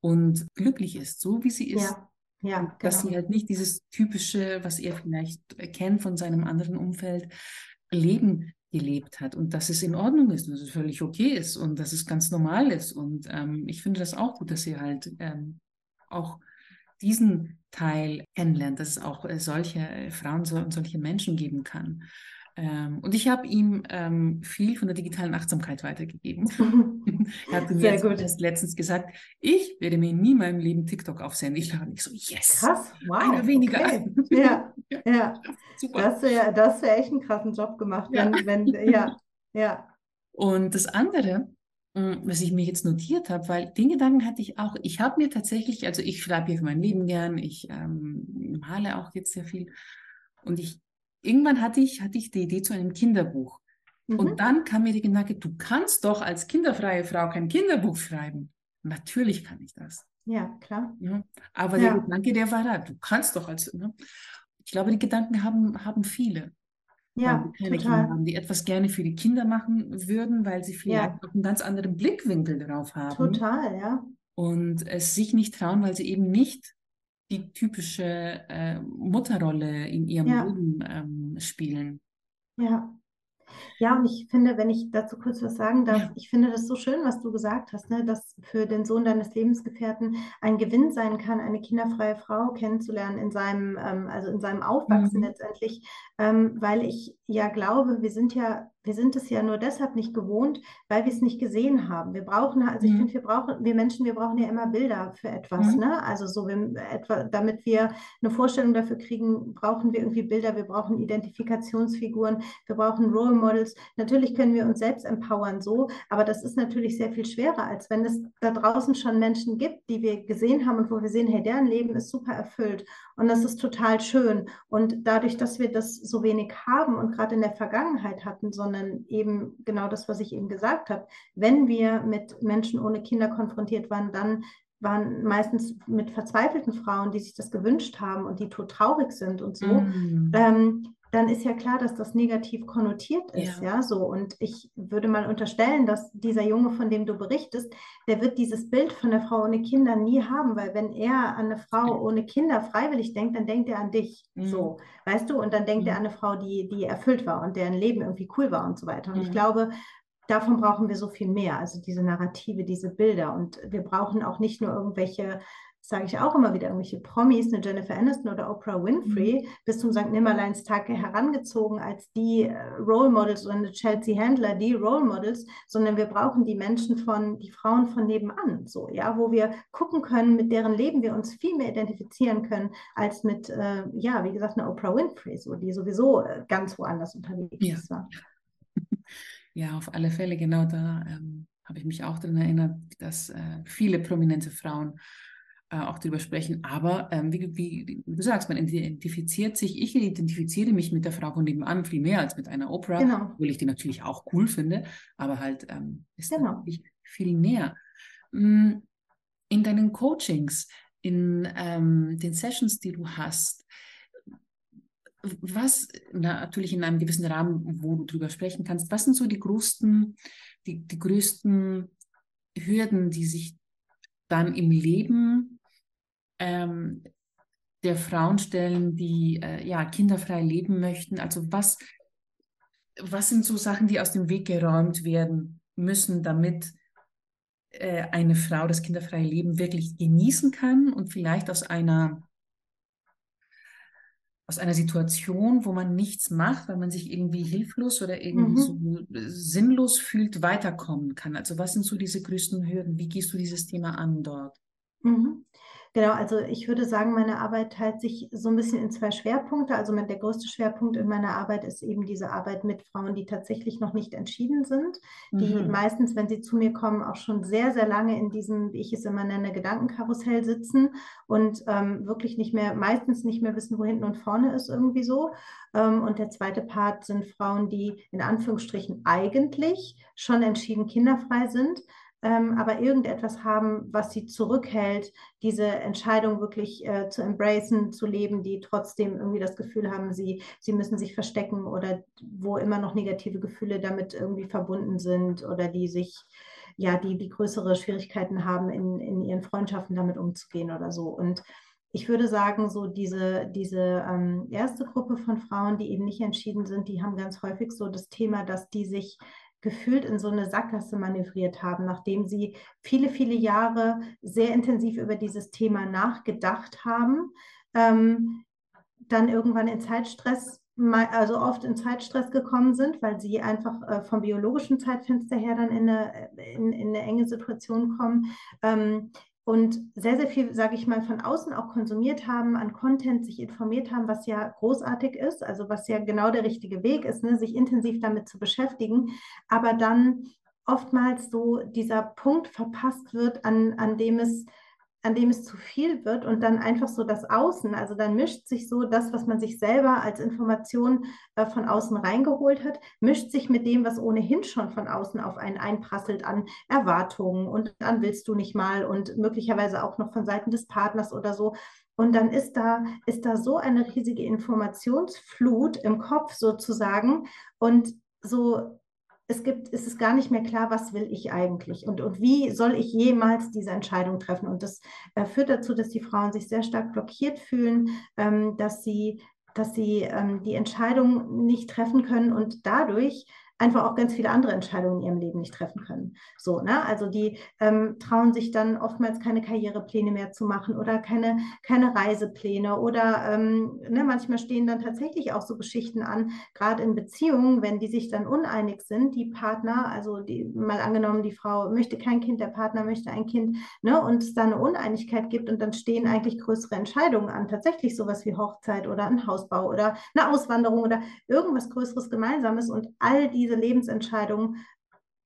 und glücklich ist, so wie sie ist. Ja. Ja, genau. Dass sie halt nicht dieses typische, was er vielleicht kennt von seinem anderen Umfeld, Leben gelebt hat und dass es in Ordnung ist und dass es völlig okay ist und dass es ganz normal ist. Und ähm, ich finde das auch gut, dass sie halt ähm, auch diesen Teil kennenlernt, dass es auch äh, solche Frauen und solche Menschen geben kann. Ähm, und ich habe ihm ähm, viel von der digitalen Achtsamkeit weitergegeben. er hat mir Sehr jetzt letztens gesagt, ich werde mir nie in meinem Leben TikTok aufsenden. Ich dachte nicht so, yes, krass, wow, einer weniger. Okay. ja, ja. Super. Das wäre das wär echt einen krassen Job gemacht, wenn, ja. wenn, ja, ja. Und das andere, hm, was ich mir jetzt notiert habe, weil den Gedanken hatte ich auch, ich habe mir tatsächlich, also ich schreibe hier für mein Leben gern, ich ähm, male auch jetzt sehr viel und ich irgendwann hatte ich, hatte ich die Idee zu einem Kinderbuch. Mhm. Und dann kam mir die Gedanke, du kannst doch als kinderfreie Frau kein Kinderbuch schreiben. Natürlich kann ich das. Ja, klar. Ja, aber ja. der Gedanke, der war da. Du kannst doch als. Ne? Ich glaube, die Gedanken haben, haben viele. Ja, die total. Haben, die etwas gerne für die Kinder machen würden, weil sie vielleicht ja. auch einen ganz anderen Blickwinkel darauf haben. Total, ja. Und es sich nicht trauen, weil sie eben nicht die typische äh, Mutterrolle in ihrem ja. Leben ähm, spielen. Ja. Ja, und ich finde, wenn ich dazu kurz was sagen darf, ja. ich finde das so schön, was du gesagt hast, ne, dass für den Sohn deines Lebensgefährten ein Gewinn sein kann, eine kinderfreie Frau kennenzulernen in seinem, ähm, also in seinem Aufwachsen mhm. letztendlich, ähm, weil ich ja glaube, wir sind ja wir sind es ja nur deshalb nicht gewohnt, weil wir es nicht gesehen haben. Wir brauchen, also ich mhm. finde, wir brauchen, wir Menschen, wir brauchen ja immer Bilder für etwas, mhm. ne? Also so, wenn, etwa, damit wir eine Vorstellung dafür kriegen, brauchen wir irgendwie Bilder, wir brauchen Identifikationsfiguren, wir brauchen Role Models. Natürlich können wir uns selbst empowern so, aber das ist natürlich sehr viel schwerer, als wenn es da draußen schon Menschen gibt, die wir gesehen haben und wo wir sehen, hey, deren Leben ist super erfüllt und das ist total schön. Und dadurch, dass wir das so wenig haben und gerade in der Vergangenheit hatten, sondern eben genau das, was ich eben gesagt habe, wenn wir mit Menschen ohne Kinder konfrontiert waren, dann waren meistens mit verzweifelten Frauen, die sich das gewünscht haben und die tot traurig sind und so. Mm. Ähm, dann ist ja klar, dass das negativ konnotiert ist, ja. ja, so. Und ich würde mal unterstellen, dass dieser Junge, von dem du berichtest, der wird dieses Bild von der Frau ohne Kinder nie haben, weil wenn er an eine Frau ohne Kinder freiwillig denkt, dann denkt er an dich, mhm. so, weißt du, und dann denkt mhm. er an eine Frau, die, die erfüllt war und deren Leben irgendwie cool war und so weiter. Und mhm. ich glaube, davon brauchen wir so viel mehr, also diese Narrative, diese Bilder. Und wir brauchen auch nicht nur irgendwelche sage ich auch immer wieder, irgendwelche Promis, eine Jennifer Aniston oder Oprah Winfrey, mhm. bis zum St. Nimmerleins-Tag herangezogen als die äh, Role Models oder eine Chelsea Handler, die Role Models, sondern wir brauchen die Menschen von, die Frauen von nebenan, so, ja, wo wir gucken können, mit deren Leben wir uns viel mehr identifizieren können, als mit, äh, ja, wie gesagt, eine Oprah Winfrey, so, die sowieso äh, ganz woanders unterwegs ja. ist. Ja. ja, auf alle Fälle, genau da ähm, habe ich mich auch daran erinnert, dass äh, viele prominente Frauen äh, auch darüber sprechen. Aber ähm, wie, wie, du sagst, man identifiziert sich, ich identifiziere mich mit der Frau von nebenan viel mehr als mit einer Opera, genau. obwohl ich die natürlich auch cool finde, aber halt ähm, ist genau. natürlich viel näher. Mm, in deinen Coachings, in ähm, den Sessions, die du hast, was na, natürlich in einem gewissen Rahmen, wo du drüber sprechen kannst, was sind so die größten, die, die größten Hürden, die sich dann im Leben ähm, der Frauen stellen, die äh, ja, kinderfrei leben möchten? Also was, was sind so Sachen, die aus dem Weg geräumt werden müssen, damit äh, eine Frau das kinderfreie Leben wirklich genießen kann und vielleicht aus einer aus einer Situation, wo man nichts macht, weil man sich irgendwie hilflos oder irgendwie mhm. so sinnlos fühlt, weiterkommen kann. Also was sind so diese größten Hürden? Wie gehst du dieses Thema an dort? Mhm. Genau, also ich würde sagen, meine Arbeit teilt sich so ein bisschen in zwei Schwerpunkte. Also der größte Schwerpunkt in meiner Arbeit ist eben diese Arbeit mit Frauen, die tatsächlich noch nicht entschieden sind, die mhm. meistens, wenn sie zu mir kommen, auch schon sehr, sehr lange in diesem, wie ich es immer nenne, Gedankenkarussell sitzen und ähm, wirklich nicht mehr, meistens nicht mehr wissen, wo hinten und vorne ist irgendwie so. Ähm, und der zweite Part sind Frauen, die in Anführungsstrichen eigentlich schon entschieden kinderfrei sind ähm, aber irgendetwas haben, was sie zurückhält, diese Entscheidung wirklich äh, zu embracen, zu leben, die trotzdem irgendwie das Gefühl haben, sie, sie müssen sich verstecken oder wo immer noch negative Gefühle damit irgendwie verbunden sind oder die sich, ja, die, die größere Schwierigkeiten haben, in, in ihren Freundschaften damit umzugehen oder so. Und ich würde sagen, so diese, diese ähm, erste Gruppe von Frauen, die eben nicht entschieden sind, die haben ganz häufig so das Thema, dass die sich gefühlt in so eine Sackgasse manövriert haben, nachdem sie viele, viele Jahre sehr intensiv über dieses Thema nachgedacht haben, ähm, dann irgendwann in Zeitstress, also oft in Zeitstress gekommen sind, weil sie einfach äh, vom biologischen Zeitfenster her dann in eine, in, in eine enge Situation kommen. Ähm, und sehr, sehr viel, sage ich mal, von außen auch konsumiert haben, an Content sich informiert haben, was ja großartig ist, also was ja genau der richtige Weg ist, ne, sich intensiv damit zu beschäftigen, aber dann oftmals so dieser Punkt verpasst wird, an, an dem es an dem es zu viel wird und dann einfach so das Außen, also dann mischt sich so das, was man sich selber als Information äh, von außen reingeholt hat, mischt sich mit dem, was ohnehin schon von außen auf einen einprasselt an Erwartungen und dann willst du nicht mal und möglicherweise auch noch von Seiten des Partners oder so. Und dann ist da, ist da so eine riesige Informationsflut im Kopf sozusagen und so es gibt, ist es gar nicht mehr klar, was will ich eigentlich und, und wie soll ich jemals diese Entscheidung treffen. Und das äh, führt dazu, dass die Frauen sich sehr stark blockiert fühlen, ähm, dass sie, dass sie ähm, die Entscheidung nicht treffen können und dadurch einfach auch ganz viele andere Entscheidungen in ihrem Leben nicht treffen können. So, ne? Also die ähm, trauen sich dann oftmals keine Karrierepläne mehr zu machen oder keine, keine Reisepläne oder ähm, ne, manchmal stehen dann tatsächlich auch so Geschichten an, gerade in Beziehungen, wenn die sich dann uneinig sind, die Partner, also die, mal angenommen, die Frau möchte kein Kind, der Partner möchte ein Kind, ne, und es da eine Uneinigkeit gibt und dann stehen eigentlich größere Entscheidungen an, tatsächlich sowas wie Hochzeit oder ein Hausbau oder eine Auswanderung oder irgendwas Größeres Gemeinsames und all diese Lebensentscheidungen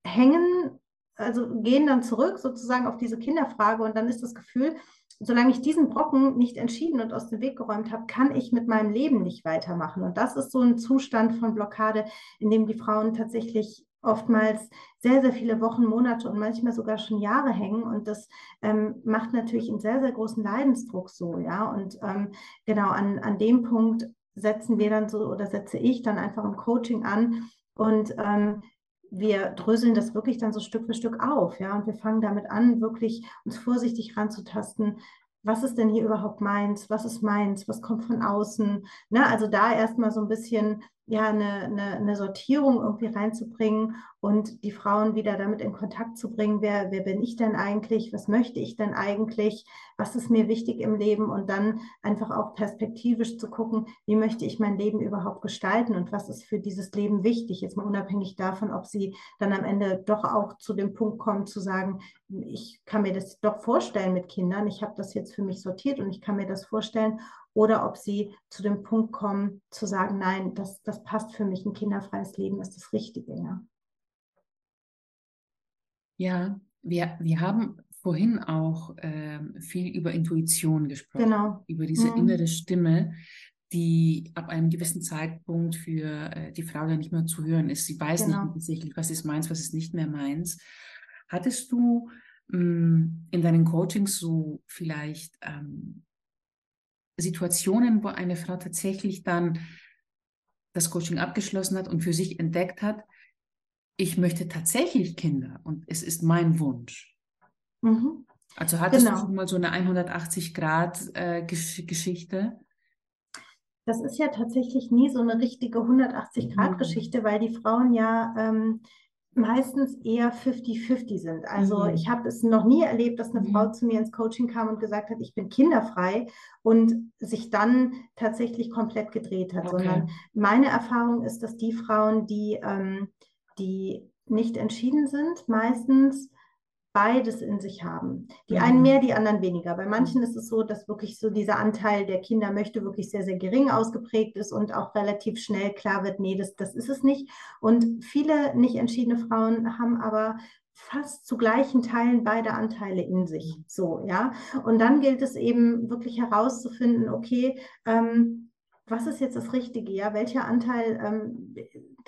hängen, also gehen dann zurück sozusagen auf diese Kinderfrage und dann ist das Gefühl, solange ich diesen Brocken nicht entschieden und aus dem Weg geräumt habe, kann ich mit meinem Leben nicht weitermachen. Und das ist so ein Zustand von Blockade, in dem die Frauen tatsächlich oftmals sehr, sehr viele Wochen, Monate und manchmal sogar schon Jahre hängen. Und das ähm, macht natürlich einen sehr, sehr großen Leidensdruck so, ja. Und ähm, genau an, an dem Punkt setzen wir dann so oder setze ich dann einfach im Coaching an und ähm, wir dröseln das wirklich dann so Stück für Stück auf, ja, und wir fangen damit an, wirklich uns vorsichtig ranzutasten. Was ist denn hier überhaupt meins? Was ist meins? Was kommt von außen? Ne? Also da erstmal so ein bisschen ja, eine, eine, eine, Sortierung irgendwie reinzubringen und die Frauen wieder damit in Kontakt zu bringen, wer, wer bin ich denn eigentlich, was möchte ich denn eigentlich, was ist mir wichtig im Leben? Und dann einfach auch perspektivisch zu gucken, wie möchte ich mein Leben überhaupt gestalten und was ist für dieses Leben wichtig, jetzt mal unabhängig davon, ob sie dann am Ende doch auch zu dem Punkt kommen zu sagen, ich kann mir das doch vorstellen mit Kindern, ich habe das jetzt für mich sortiert und ich kann mir das vorstellen oder ob sie zu dem Punkt kommen, zu sagen, nein, das, das passt für mich, ein kinderfreies Leben ist das Richtige, ja. Ja, wir, wir haben vorhin auch äh, viel über Intuition gesprochen, genau. über diese mhm. innere Stimme, die ab einem gewissen Zeitpunkt für äh, die Frau dann nicht mehr zu hören ist. Sie weiß genau. nicht tatsächlich, was ist meins, was ist nicht mehr meins. Hattest du mh, mm, in deinen Coachings so vielleicht ähm, Situationen, wo eine Frau tatsächlich dann das Coaching abgeschlossen hat und für sich entdeckt hat, ich möchte tatsächlich Kinder und es ist mein Wunsch. Mhm. Also hattest genau. du schon mal so eine 180-Grad-Geschichte? Äh, das ist ja tatsächlich nie so eine richtige 180-Grad-Geschichte, mhm. weil die Frauen ja ähm, meistens eher 50-50 sind. Also mhm. ich habe es noch nie erlebt, dass eine mhm. Frau zu mir ins Coaching kam und gesagt hat, ich bin kinderfrei und sich dann tatsächlich komplett gedreht hat, okay. sondern meine Erfahrung ist, dass die Frauen, die, ähm, die nicht entschieden sind, meistens beides in sich haben. Die mhm. einen mehr, die anderen weniger. Bei manchen ist es so, dass wirklich so dieser Anteil der Kinder möchte wirklich sehr, sehr gering ausgeprägt ist und auch relativ schnell klar wird, nee, das, das ist es nicht. Und viele nicht entschiedene Frauen haben aber fast zu gleichen Teilen beide Anteile in sich. Mhm. So, ja. Und dann gilt es eben wirklich herauszufinden, okay, ähm, was ist jetzt das Richtige? Ja, welcher Anteil ähm,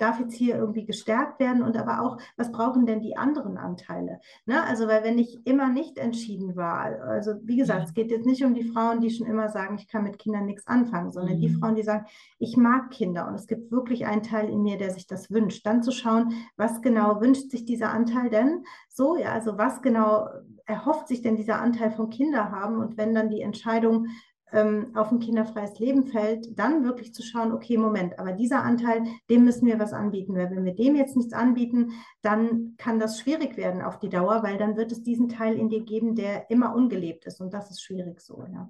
darf jetzt hier irgendwie gestärkt werden und aber auch, was brauchen denn die anderen Anteile? Ne? Also, weil wenn ich immer nicht entschieden war, also wie gesagt, es geht jetzt nicht um die Frauen, die schon immer sagen, ich kann mit Kindern nichts anfangen, sondern mhm. die Frauen, die sagen, ich mag Kinder und es gibt wirklich einen Teil in mir, der sich das wünscht. Dann zu schauen, was genau wünscht sich dieser Anteil denn? So, ja, also was genau erhofft sich denn dieser Anteil von Kinder haben? Und wenn dann die Entscheidung ähm, auf ein kinderfreies Leben fällt, dann wirklich zu schauen, okay, Moment, aber dieser Anteil, dem müssen wir was anbieten, weil wenn wir dem jetzt nichts anbieten, dann kann das schwierig werden auf die Dauer, weil dann wird es diesen Teil in dir geben, der immer ungelebt ist und das ist schwierig so, ja.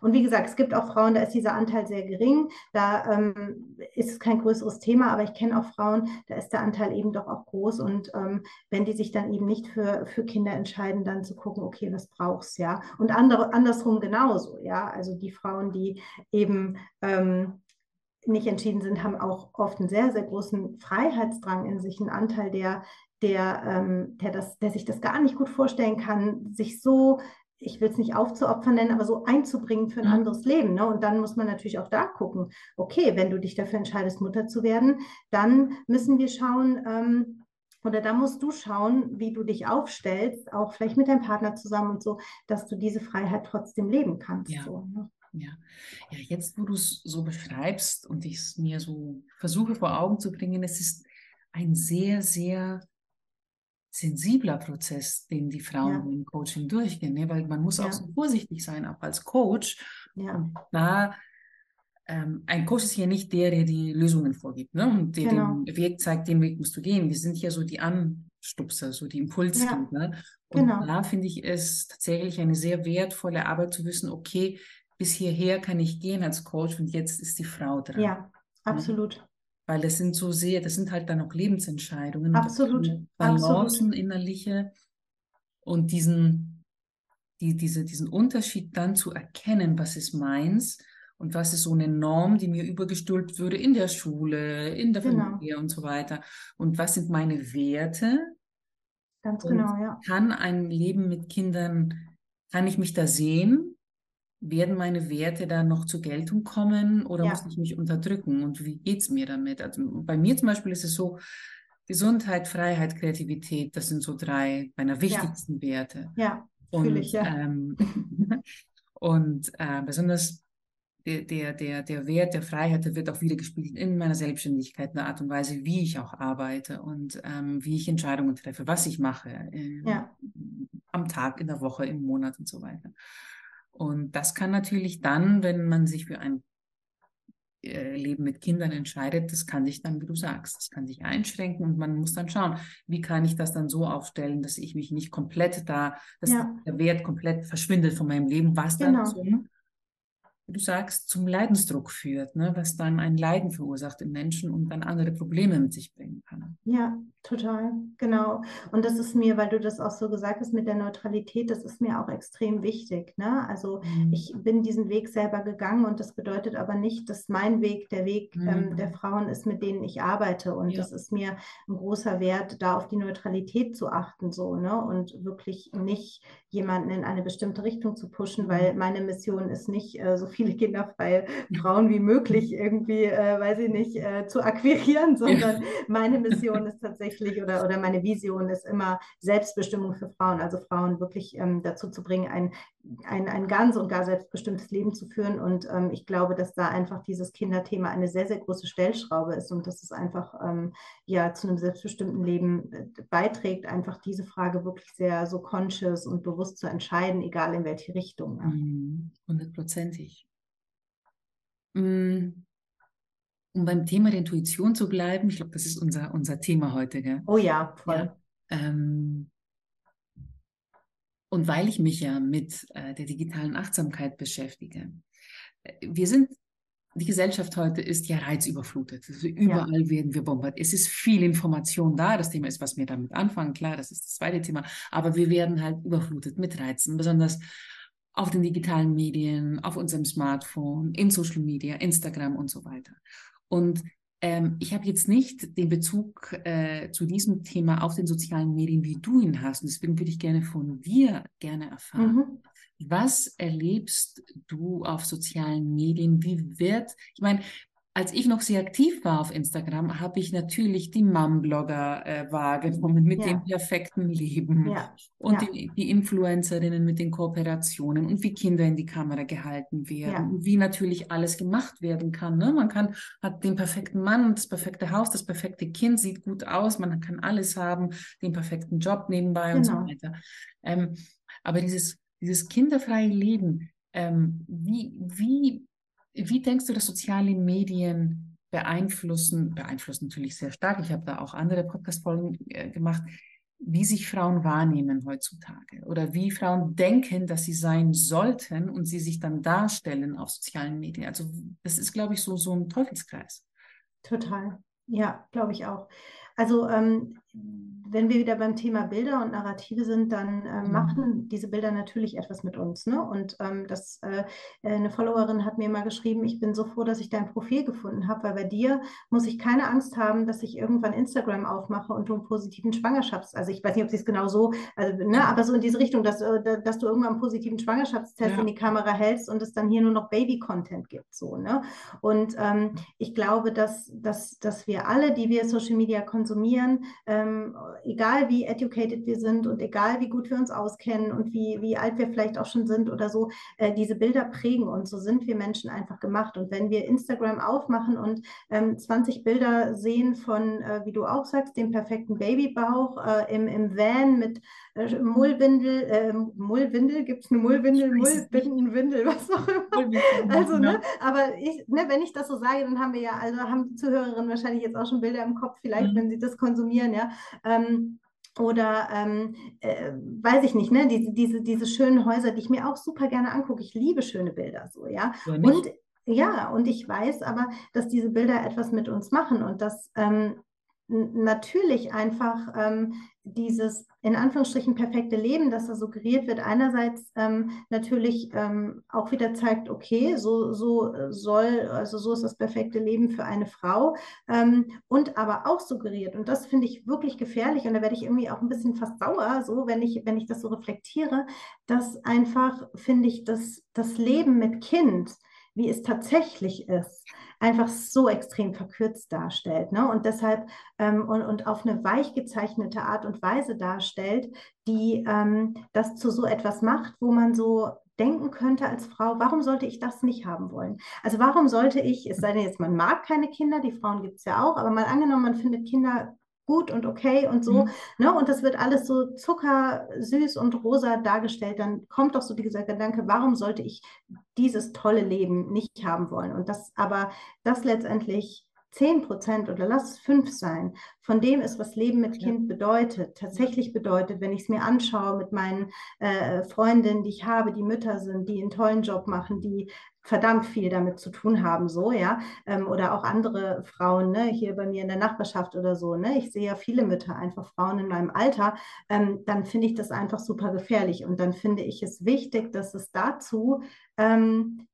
Und wie gesagt, es gibt auch Frauen, da ist dieser Anteil sehr gering, da ähm, ist es kein größeres Thema, aber ich kenne auch Frauen, da ist der Anteil eben doch auch groß. Und ähm, wenn die sich dann eben nicht für, für Kinder entscheiden, dann zu gucken, okay, was brauchst ja. Und andere, andersrum genauso, ja. Also die Frauen, die eben ähm, nicht entschieden sind, haben auch oft einen sehr, sehr großen Freiheitsdrang in sich, einen Anteil, der, der, ähm, der, das, der sich das gar nicht gut vorstellen kann, sich so ich will es nicht aufzuopfern nennen, aber so einzubringen für ein mhm. anderes Leben. Ne? Und dann muss man natürlich auch da gucken, okay, wenn du dich dafür entscheidest, Mutter zu werden, dann müssen wir schauen, ähm, oder da musst du schauen, wie du dich aufstellst, auch vielleicht mit deinem Partner zusammen und so, dass du diese Freiheit trotzdem leben kannst. Ja. So, ne? Ja. ja, jetzt wo du es so beschreibst und ich es mir so versuche vor Augen zu bringen, es ist ein sehr, sehr sensibler Prozess, den die Frauen ja. im Coaching durchgehen, ne? weil man muss ja. auch so vorsichtig sein, auch als Coach. Ja. Und da ähm, ein Coach ist hier nicht der, der die Lösungen vorgibt ne? und der genau. den Weg zeigt, den Weg musst du gehen. Wir sind hier so die Anstupser, so die Impulsgeber. Ja. Und genau. da finde ich es tatsächlich eine sehr wertvolle Arbeit zu wissen, okay, bis hierher kann ich gehen als Coach und jetzt ist die Frau dran. Ja, absolut. Weil das sind so sehr, das sind halt dann auch Lebensentscheidungen. Absolut. Balancen innerliche und diesen, die, diese, diesen Unterschied dann zu erkennen, was ist meins und was ist so eine Norm, die mir übergestülpt würde in der Schule, in der genau. Familie und so weiter. Und was sind meine Werte? Ganz und genau, ja. Kann ein Leben mit Kindern, kann ich mich da sehen? Werden meine Werte da noch zur Geltung kommen oder ja. muss ich mich unterdrücken? Und wie geht es mir damit? Also bei mir zum Beispiel ist es so, Gesundheit, Freiheit, Kreativität, das sind so drei meiner wichtigsten ja. Werte. Ja, fühle ich, ja. Ähm, und äh, besonders der, der, der, der Wert der Freiheit der wird auch wieder gespielt in meiner Selbstständigkeit, in der Art und Weise, wie ich auch arbeite und ähm, wie ich Entscheidungen treffe, was ich mache äh, ja. am Tag, in der Woche, im Monat und so weiter. Und das kann natürlich dann, wenn man sich für ein äh, Leben mit Kindern entscheidet, das kann sich dann, wie du sagst, das kann sich einschränken und man muss dann schauen, wie kann ich das dann so aufstellen, dass ich mich nicht komplett da, dass ja. der Wert komplett verschwindet von meinem Leben, was genau. dann zum wie du sagst, zum Leidensdruck führt, ne? was dann ein Leiden verursacht im Menschen und dann andere Probleme mit sich bringen kann. Ja, total, genau. Und das ist mir, weil du das auch so gesagt hast mit der Neutralität, das ist mir auch extrem wichtig. Ne? Also mhm. ich bin diesen Weg selber gegangen und das bedeutet aber nicht, dass mein Weg der Weg ähm, mhm. ähm, der Frauen ist, mit denen ich arbeite. Und ja. das ist mir ein großer Wert, da auf die Neutralität zu achten so, ne? Und wirklich nicht jemanden in eine bestimmte Richtung zu pushen, weil mhm. meine Mission ist nicht, äh, so viele kinderfreie Frauen wie möglich irgendwie, äh, weiß ich nicht, äh, zu akquirieren, sondern meine Mission ist tatsächlich oder, oder meine Vision ist immer Selbstbestimmung für Frauen, also Frauen wirklich ähm, dazu zu bringen, ein, ein, ein ganz und gar selbstbestimmtes Leben zu führen. Und ähm, ich glaube, dass da einfach dieses Kinderthema eine sehr, sehr große Stellschraube ist und dass es einfach ähm, ja zu einem selbstbestimmten Leben äh, beiträgt, einfach diese Frage wirklich sehr so conscious und bewusst zu entscheiden, egal in welche Richtung. Mhm. Hundertprozentig. Mm. Um beim Thema der Intuition zu bleiben, ich glaube, das ist unser, unser Thema heute. Gell? Oh ja, voll. Ja, ähm, und weil ich mich ja mit äh, der digitalen Achtsamkeit beschäftige, äh, wir sind die Gesellschaft heute ist ja reizüberflutet. Also überall ja. werden wir bombardiert. Es ist viel Information da. Das Thema ist, was wir damit anfangen. Klar, das ist das zweite Thema. Aber wir werden halt überflutet mit Reizen, besonders auf den digitalen Medien, auf unserem Smartphone, in Social Media, Instagram und so weiter. Und ähm, ich habe jetzt nicht den Bezug äh, zu diesem Thema auf den sozialen Medien, wie du ihn hast. Und deswegen würde ich gerne von dir gerne erfahren. Mhm. Was erlebst du auf sozialen Medien? Wie wird, ich meine, als ich noch sehr aktiv war auf Instagram, habe ich natürlich die Mom-Blogger äh, wahrgenommen mit ja. dem perfekten Leben ja. und ja. Die, die, Influencerinnen mit den Kooperationen und wie Kinder in die Kamera gehalten werden und wie natürlich alles gemacht werden kann. Ne? Man kann hat den perfekten Mann, das perfekte Haus, das perfekte Kind, sieht gut aus, man kann alles haben, den perfekten Job nebenbei genau. und so genau. weiter. Ähm, aber dieses, dieses kinderfreie Leben, ähm, wie, wie wie denkst du, dass soziale Medien beeinflussen, beeinflussen natürlich sehr stark, ich habe da auch andere Podcast-Folgen äh, gemacht, wie sich Frauen wahrnehmen heutzutage oder wie Frauen denken, dass sie sein sollten und sie sich dann darstellen auf sozialen Medien. Also das ist, glaube ich, so, so ein Teufelskreis. Total. Ja, glaube ich auch. Also ähm, wenn wir wieder beim Thema Bilder und Narrative sind, dann äh, mhm. machen diese Bilder natürlich etwas mit uns. Ne? Und ähm, das, äh, eine Followerin hat mir mal geschrieben, ich bin so froh, dass ich dein Profil gefunden habe, weil bei dir muss ich keine Angst haben, dass ich irgendwann Instagram aufmache und du einen positiven Schwangerschafts-, also ich weiß nicht, ob sie es genau so, also, ne, aber so in diese Richtung, dass, äh, dass du irgendwann einen positiven Schwangerschaftstest ja. in die Kamera hältst und es dann hier nur noch Baby-Content gibt. So, ne? Und ähm, ich glaube, dass, dass, dass wir alle, die wir Social Media konsumieren, äh, ähm, egal wie educated wir sind und egal wie gut wir uns auskennen und wie, wie alt wir vielleicht auch schon sind oder so, äh, diese Bilder prägen uns. So sind wir Menschen einfach gemacht. Und wenn wir Instagram aufmachen und ähm, 20 Bilder sehen von, äh, wie du auch sagst, dem perfekten Babybauch äh, im, im Van mit äh, Mullwindel, äh, Mullwindel, gibt es eine Mullwindel, Mullbindenwindel, was auch immer. Also, ne, aber ich, ne, wenn ich das so sage, dann haben wir ja, also haben die Zuhörerinnen wahrscheinlich jetzt auch schon Bilder im Kopf, vielleicht, mhm. wenn sie das konsumieren, ja. Ähm, oder ähm, äh, weiß ich nicht, ne, diese, diese, diese schönen Häuser, die ich mir auch super gerne angucke. Ich liebe schöne Bilder so, ja. ja und ja, und ich weiß aber, dass diese Bilder etwas mit uns machen und dass ähm, natürlich einfach ähm, dieses in Anführungsstrichen perfekte Leben, das da suggeriert wird, einerseits ähm, natürlich ähm, auch wieder zeigt, okay, so, so soll, also so ist das perfekte Leben für eine Frau ähm, und aber auch suggeriert, und das finde ich wirklich gefährlich und da werde ich irgendwie auch ein bisschen fast sauer, so wenn ich, wenn ich das so reflektiere, dass einfach, finde ich, dass das Leben mit Kind, wie es tatsächlich ist, einfach so extrem verkürzt darstellt. Ne? Und deshalb ähm, und, und auf eine weich gezeichnete Art und Weise darstellt, die ähm, das zu so etwas macht, wo man so denken könnte als Frau, warum sollte ich das nicht haben wollen? Also warum sollte ich, es sei denn jetzt, man mag keine Kinder, die Frauen gibt es ja auch, aber mal angenommen, man findet Kinder gut und okay und so, mhm. ne? Und das wird alles so zuckersüß und rosa dargestellt, dann kommt doch so dieser Gedanke, warum sollte ich dieses tolle Leben nicht haben wollen? Und das aber, das letztendlich 10 Prozent oder lass es 5 sein, von dem ist, was Leben mit Kind bedeutet, tatsächlich bedeutet, wenn ich es mir anschaue mit meinen äh, Freundinnen, die ich habe, die Mütter sind, die einen tollen Job machen, die verdammt viel damit zu tun haben, so, ja, ähm, oder auch andere Frauen, ne, hier bei mir in der Nachbarschaft oder so, ne, ich sehe ja viele Mütter, einfach Frauen in meinem Alter, ähm, dann finde ich das einfach super gefährlich und dann finde ich es wichtig, dass es dazu ähm,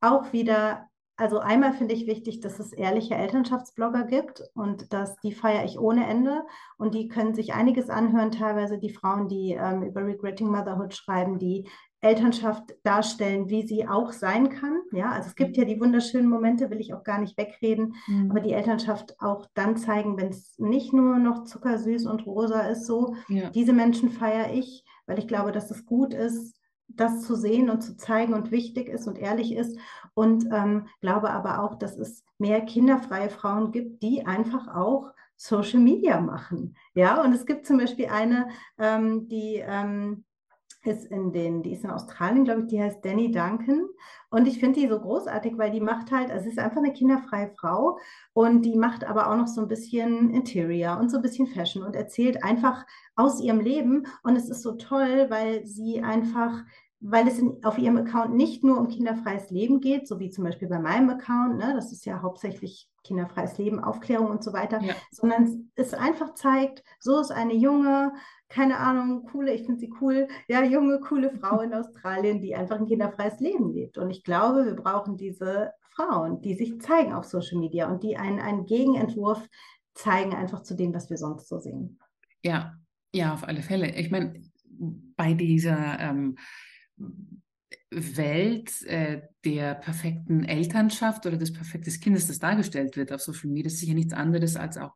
auch wieder also einmal finde ich wichtig, dass es ehrliche Elternschaftsblogger gibt und dass die feiere ich ohne Ende und die können sich einiges anhören, teilweise die Frauen, die ähm, über Regretting Motherhood schreiben, die Elternschaft darstellen, wie sie auch sein kann. Ja, also es gibt ja die wunderschönen Momente, will ich auch gar nicht wegreden, mhm. aber die Elternschaft auch dann zeigen, wenn es nicht nur noch zuckersüß und rosa ist, so. Ja. Diese Menschen feiere ich, weil ich glaube, dass es gut ist, das zu sehen und zu zeigen und wichtig ist und ehrlich ist. Und ähm, glaube aber auch, dass es mehr kinderfreie Frauen gibt, die einfach auch Social Media machen. Ja, und es gibt zum Beispiel eine, ähm, die ähm, ist in den, die ist in Australien, glaube ich, die heißt Danny Duncan. Und ich finde die so großartig, weil die macht halt, also sie ist einfach eine kinderfreie Frau und die macht aber auch noch so ein bisschen Interior und so ein bisschen Fashion und erzählt einfach aus ihrem Leben. Und es ist so toll, weil sie einfach weil es in, auf ihrem Account nicht nur um kinderfreies Leben geht, so wie zum Beispiel bei meinem Account, ne, das ist ja hauptsächlich kinderfreies Leben, Aufklärung und so weiter, ja. sondern es einfach zeigt, so ist eine junge, keine Ahnung, coole, ich finde sie cool, ja, junge, coole Frau in Australien, die einfach ein kinderfreies Leben lebt. Und ich glaube, wir brauchen diese Frauen, die sich zeigen auf Social Media und die einen, einen Gegenentwurf zeigen, einfach zu dem, was wir sonst so sehen. Ja, ja, auf alle Fälle. Ich meine, bei dieser ähm, Welt äh, der perfekten Elternschaft oder des perfekten Kindes, das dargestellt wird auf Social Media, ist sicher nichts anderes als auch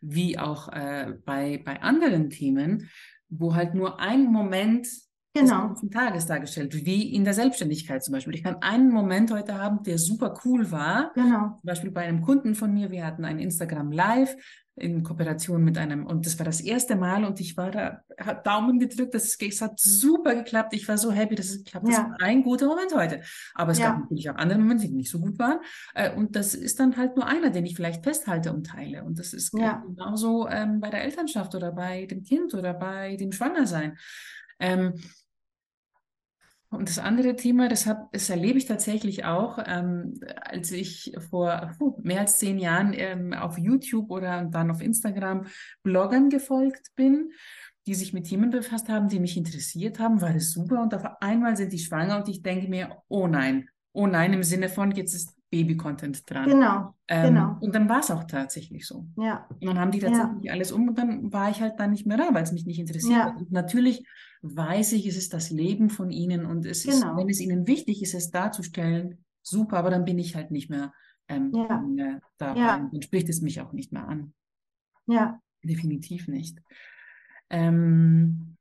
wie auch äh, bei, bei anderen Themen, wo halt nur ein Moment genau. des Tages dargestellt wird, wie in der Selbstständigkeit zum Beispiel. Ich kann einen Moment heute haben, der super cool war. Genau. Zum Beispiel bei einem Kunden von mir, wir hatten ein Instagram Live in Kooperation mit einem, und das war das erste Mal und ich war da, hat Daumen gedrückt, das, es hat super geklappt, ich war so happy, dass es geklappt Das war ein guter Moment heute. Aber es ja. gab natürlich auch andere Momente, die nicht so gut waren. Äh, und das ist dann halt nur einer, den ich vielleicht festhalte und teile. Und das ist ja. genauso ähm, bei der Elternschaft oder bei dem Kind oder bei dem Schwangersein. Ähm, und das andere Thema, das, hab, das erlebe ich tatsächlich auch, ähm, als ich vor uh, mehr als zehn Jahren ähm, auf YouTube oder dann auf Instagram Bloggern gefolgt bin, die sich mit Themen befasst haben, die mich interessiert haben, war das super. Und auf einmal sind die schwanger und ich denke mir, oh nein, oh nein, im Sinne von, jetzt ist Baby-Content dran. Genau, ähm, genau. Und dann war es auch tatsächlich so. Ja. Und dann haben die tatsächlich ja. alles um und dann war ich halt dann nicht mehr da, weil es mich nicht interessiert ja. hat. Und natürlich weiß ich, es ist das Leben von ihnen und es genau. ist, wenn es ihnen wichtig ist, es darzustellen, super, aber dann bin ich halt nicht mehr ähm, ja. dabei. Ja. Dann spricht es mich auch nicht mehr an. Ja, definitiv nicht. Ähm,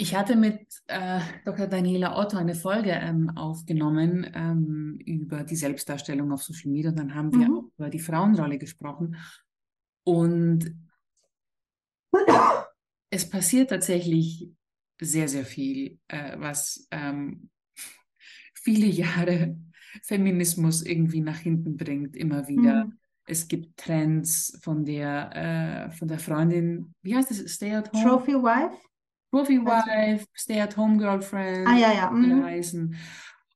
ich hatte mit äh, Dr. Daniela Otto eine Folge ähm, aufgenommen ähm, über die Selbstdarstellung auf Social Media und dann haben wir mhm. über die Frauenrolle gesprochen. Und es passiert tatsächlich sehr, sehr viel, äh, was ähm, viele Jahre Feminismus irgendwie nach hinten bringt, immer wieder. Mhm. Es gibt Trends von der, äh, von der Freundin, wie heißt das? Stay at home? Trophy Wife? Trophy Wife, Stay at home Girlfriend, ah, ja, ja. Mhm. heißen.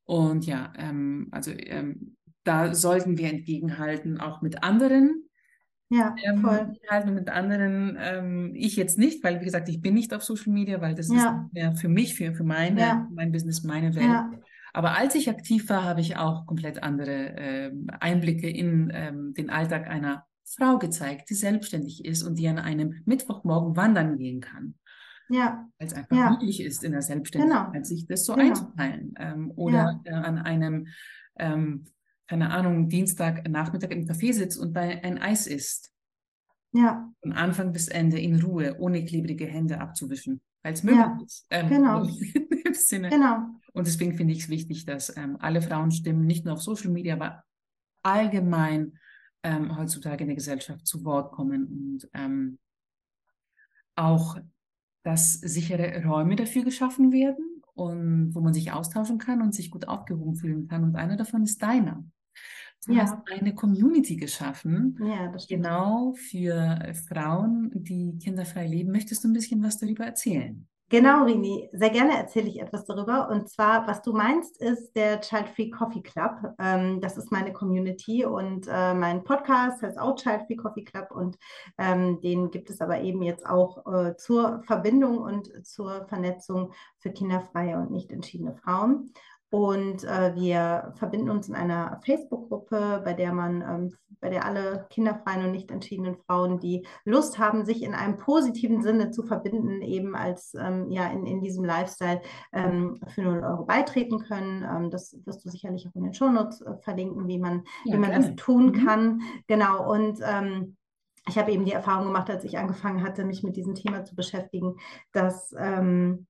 Und ja, ähm, also ähm, da sollten wir entgegenhalten, auch mit anderen. Ja, ähm, voll. Halten mit anderen, ähm, ich jetzt nicht, weil wie gesagt, ich bin nicht auf Social Media, weil das ja. ist mehr für mich, für, für meine, ja. mein Business, meine Welt. Ja. Aber als ich aktiv war, habe ich auch komplett andere äh, Einblicke in ähm, den Alltag einer Frau gezeigt, die selbstständig ist und die an einem Mittwochmorgen wandern gehen kann. Ja. Weil es einfach ja. möglich ist, in der Selbstständigkeit genau. sich das so genau. einzuteilen. Ähm, oder ja. äh, an einem, ähm, keine Ahnung, Dienstag Nachmittag im Café sitzt und ein Eis isst. Ja. Von Anfang bis Ende in Ruhe, ohne klebrige Hände abzuwischen, weil es möglich ja. ist. Ähm, genau. genau. Und deswegen finde ich es wichtig, dass ähm, alle Frauenstimmen nicht nur auf Social Media, aber allgemein ähm, heutzutage in der Gesellschaft zu Wort kommen und ähm, auch, dass sichere Räume dafür geschaffen werden und wo man sich austauschen kann und sich gut aufgehoben fühlen kann. Und einer davon ist deiner. Du ja. hast eine Community geschaffen, ja, genau für Frauen, die kinderfrei leben. Möchtest du ein bisschen was darüber erzählen? Genau, Rini, sehr gerne erzähle ich etwas darüber. Und zwar, was du meinst, ist der Child Free Coffee Club. Ähm, das ist meine Community und äh, mein Podcast heißt auch Child Free Coffee Club und ähm, den gibt es aber eben jetzt auch äh, zur Verbindung und zur Vernetzung für kinderfreie und nicht entschiedene Frauen. Und äh, wir verbinden uns in einer Facebook-Gruppe, bei der man, ähm, bei der alle kinderfreien und nicht entschiedenen Frauen, die Lust haben, sich in einem positiven Sinne zu verbinden, eben als ähm, ja in, in diesem Lifestyle ähm, für 0 Euro beitreten können. Ähm, das wirst du sicherlich auch in den Shownotes äh, verlinken, wie man, ja, wie man das tun mhm. kann. Genau. Und ähm, ich habe eben die Erfahrung gemacht, als ich angefangen hatte, mich mit diesem Thema zu beschäftigen, dass ähm,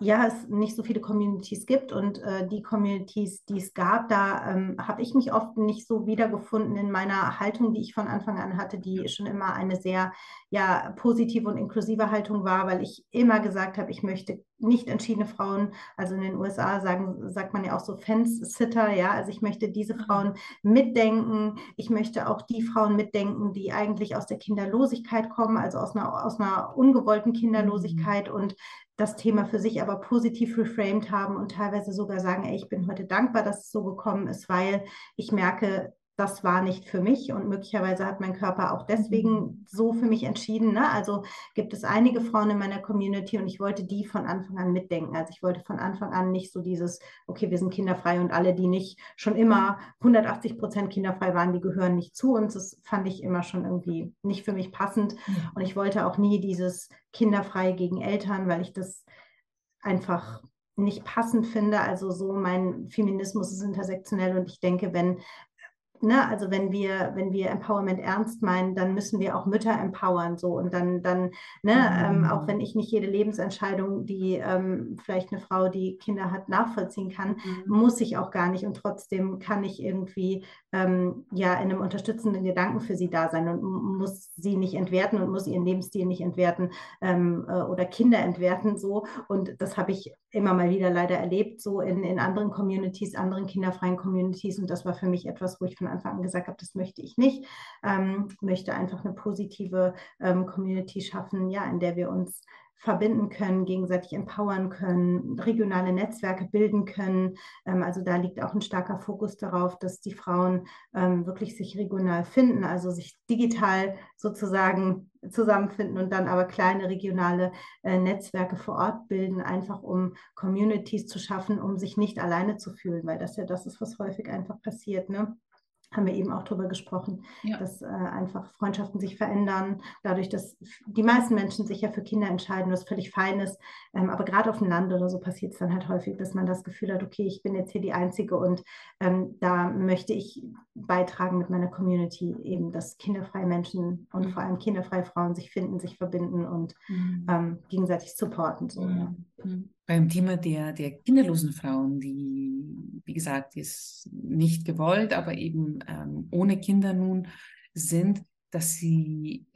ja, es nicht so viele Communities gibt und äh, die Communities, die es gab, da ähm, habe ich mich oft nicht so wiedergefunden in meiner Haltung, die ich von Anfang an hatte, die schon immer eine sehr ja, positive und inklusive Haltung war, weil ich immer gesagt habe, ich möchte nicht entschiedene Frauen, also in den USA sagen, sagt man ja auch so Fence-Sitter, ja, also ich möchte diese mhm. Frauen mitdenken, ich möchte auch die Frauen mitdenken, die eigentlich aus der Kinderlosigkeit kommen, also aus einer, aus einer ungewollten Kinderlosigkeit mhm. und das Thema für sich aber positiv reframed haben und teilweise sogar sagen, ey, ich bin heute dankbar, dass es so gekommen ist, weil ich merke, das war nicht für mich und möglicherweise hat mein Körper auch deswegen mhm. so für mich entschieden. Ne? Also gibt es einige Frauen in meiner Community und ich wollte die von Anfang an mitdenken. Also ich wollte von Anfang an nicht so dieses, okay, wir sind kinderfrei und alle, die nicht schon immer 180 Prozent kinderfrei waren, die gehören nicht zu uns. Das fand ich immer schon irgendwie nicht für mich passend. Und ich wollte auch nie dieses kinderfrei gegen Eltern, weil ich das einfach nicht passend finde. Also so mein Feminismus ist intersektionell und ich denke, wenn ne, also wenn wir, wenn wir Empowerment ernst meinen, dann müssen wir auch Mütter empowern, so und dann, dann, ne, mhm. ähm, auch wenn ich nicht jede Lebensentscheidung, die ähm, vielleicht eine Frau, die Kinder hat, nachvollziehen kann, mhm. muss ich auch gar nicht und trotzdem kann ich irgendwie ähm, ja in einem unterstützenden Gedanken für sie da sein und muss sie nicht entwerten und muss ihren Lebensstil nicht entwerten ähm, äh, oder Kinder entwerten so und das habe ich immer mal wieder leider erlebt, so in, in anderen Communities, anderen kinderfreien Communities. Und das war für mich etwas, wo ich von Anfang an gesagt habe, das möchte ich nicht. Ähm, möchte einfach eine positive ähm, Community schaffen, ja, in der wir uns verbinden können, gegenseitig empowern können, regionale Netzwerke bilden können. Ähm, also da liegt auch ein starker Fokus darauf, dass die Frauen ähm, wirklich sich regional finden, also sich digital sozusagen zusammenfinden und dann aber kleine regionale äh, Netzwerke vor Ort bilden, einfach um Communities zu schaffen, um sich nicht alleine zu fühlen, weil das ja das ist, was häufig einfach passiert. Ne? Haben wir eben auch darüber gesprochen, ja. dass äh, einfach Freundschaften sich verändern, dadurch, dass die meisten Menschen sich ja für Kinder entscheiden, was völlig fein ist. Ähm, aber gerade auf dem Land oder so passiert es dann halt häufig, dass man das Gefühl hat, okay, ich bin jetzt hier die Einzige und ähm, da möchte ich beitragen mit meiner Community, eben, dass kinderfreie Menschen und mhm. vor allem kinderfreie Frauen sich finden, sich verbinden und mhm. ähm, gegenseitig supporten. So, mhm. ja. Mhm beim Thema der, der kinderlosen Frauen, die, wie gesagt, ist nicht gewollt, aber eben ähm, ohne Kinder nun sind, dass sie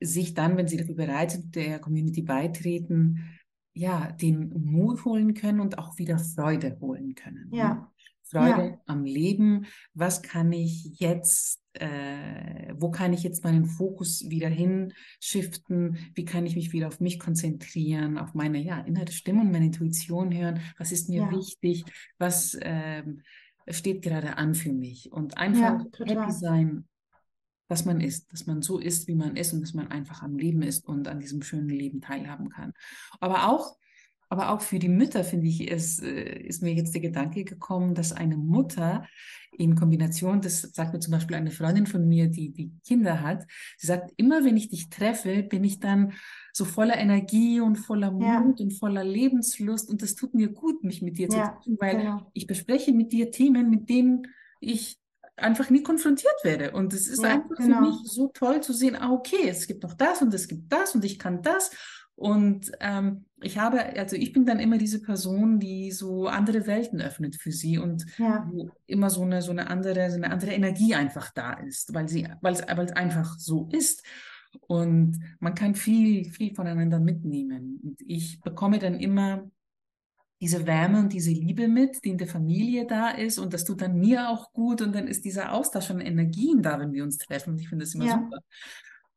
sich dann, wenn sie dafür bereit sind, der Community beitreten, ja, den Mut holen können und auch wieder Freude holen können. Ne? Ja. Freude ja. am Leben. Was kann ich jetzt, äh, wo kann ich jetzt meinen Fokus wieder hinschiften? Wie kann ich mich wieder auf mich konzentrieren, auf meine ja, innere Stimme und meine Intuition hören? Was ist mir ja. wichtig? Was äh, steht gerade an für mich? Und einfach ja, happy sein, dass man ist, dass man so ist, wie man ist und dass man einfach am Leben ist und an diesem schönen Leben teilhaben kann. Aber auch aber auch für die Mütter, finde ich, ist, äh, ist mir jetzt der Gedanke gekommen, dass eine Mutter in Kombination, das sagt mir zum Beispiel eine Freundin von mir, die, die Kinder hat, sie sagt, immer wenn ich dich treffe, bin ich dann so voller Energie und voller Mut ja. und voller Lebenslust und das tut mir gut, mich mit dir zu treffen, weil genau. ich bespreche mit dir Themen, mit denen ich einfach nie konfrontiert werde. Und es ist ja, einfach genau. für mich so toll zu sehen, ah, okay, es gibt noch das und es gibt das und ich kann das. Und ähm, ich habe, also ich bin dann immer diese Person, die so andere Welten öffnet für sie und ja. wo immer so eine, so eine andere, so eine andere Energie einfach da ist, weil sie, weil es, weil es einfach so ist. Und man kann viel, viel voneinander mitnehmen. Und ich bekomme dann immer diese Wärme und diese Liebe mit, die in der Familie da ist und das tut dann mir auch gut und dann ist dieser Austausch von Energien da, wenn wir uns treffen und ich finde das immer ja. super.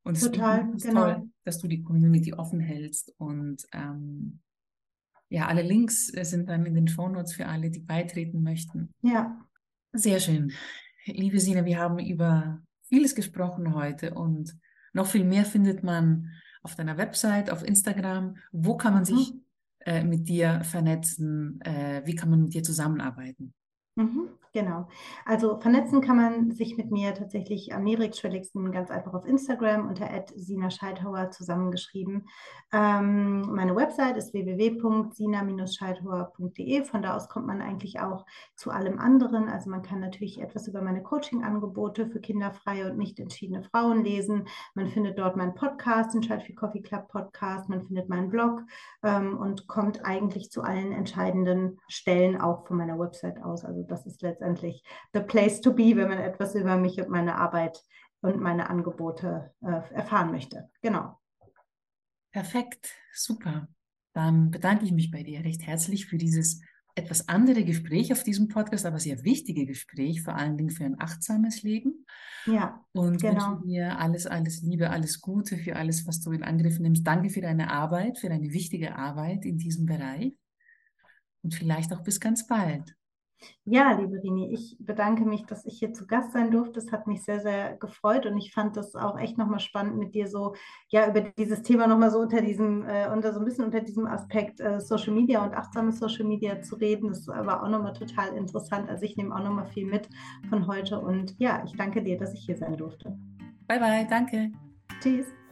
Und Total, es ist genau. toll, dass du die Community offen hältst. Und ähm, ja, alle Links äh, sind dann in den Shownotes für alle, die beitreten möchten. Ja. Sehr schön. Liebe Sina, wir haben über vieles gesprochen heute und noch viel mehr findet man auf deiner Website, auf Instagram. Wo kann man sich mhm. äh, mit dir vernetzen? Äh, wie kann man mit dir zusammenarbeiten? Mhm, genau. Also vernetzen kann man sich mit mir tatsächlich am niedrigschwelligsten ganz einfach auf Instagram unter Sina Scheithauer zusammengeschrieben. Ähm, meine Website ist www.sina-scheithauer.de. Von da aus kommt man eigentlich auch zu allem anderen. Also man kann natürlich etwas über meine Coaching-Angebote für kinderfreie und nicht entschiedene Frauen lesen. Man findet dort meinen Podcast, den Child Free Coffee Club Podcast. Man findet meinen Blog ähm, und kommt eigentlich zu allen entscheidenden Stellen auch von meiner Website aus. Also das ist letztendlich the place to be, wenn man etwas über mich und meine Arbeit und meine Angebote äh, erfahren möchte. Genau. Perfekt, super. Dann bedanke ich mich bei dir recht herzlich für dieses etwas andere Gespräch auf diesem Podcast, aber sehr wichtige Gespräch, vor allen Dingen für ein achtsames Leben. Ja. Und genau. wünsche dir alles, alles Liebe, alles Gute für alles, was du in Angriff nimmst. Danke für deine Arbeit, für deine wichtige Arbeit in diesem Bereich. Und vielleicht auch bis ganz bald. Ja, liebe Rini, ich bedanke mich, dass ich hier zu Gast sein durfte. Es hat mich sehr, sehr gefreut und ich fand das auch echt nochmal spannend, mit dir so, ja, über dieses Thema nochmal so unter diesem, äh, unter so ein bisschen unter diesem Aspekt äh, Social Media und achtsames Social Media zu reden. Das war auch nochmal total interessant. Also ich nehme auch nochmal viel mit von heute und ja, ich danke dir, dass ich hier sein durfte. Bye, bye, danke. Tschüss.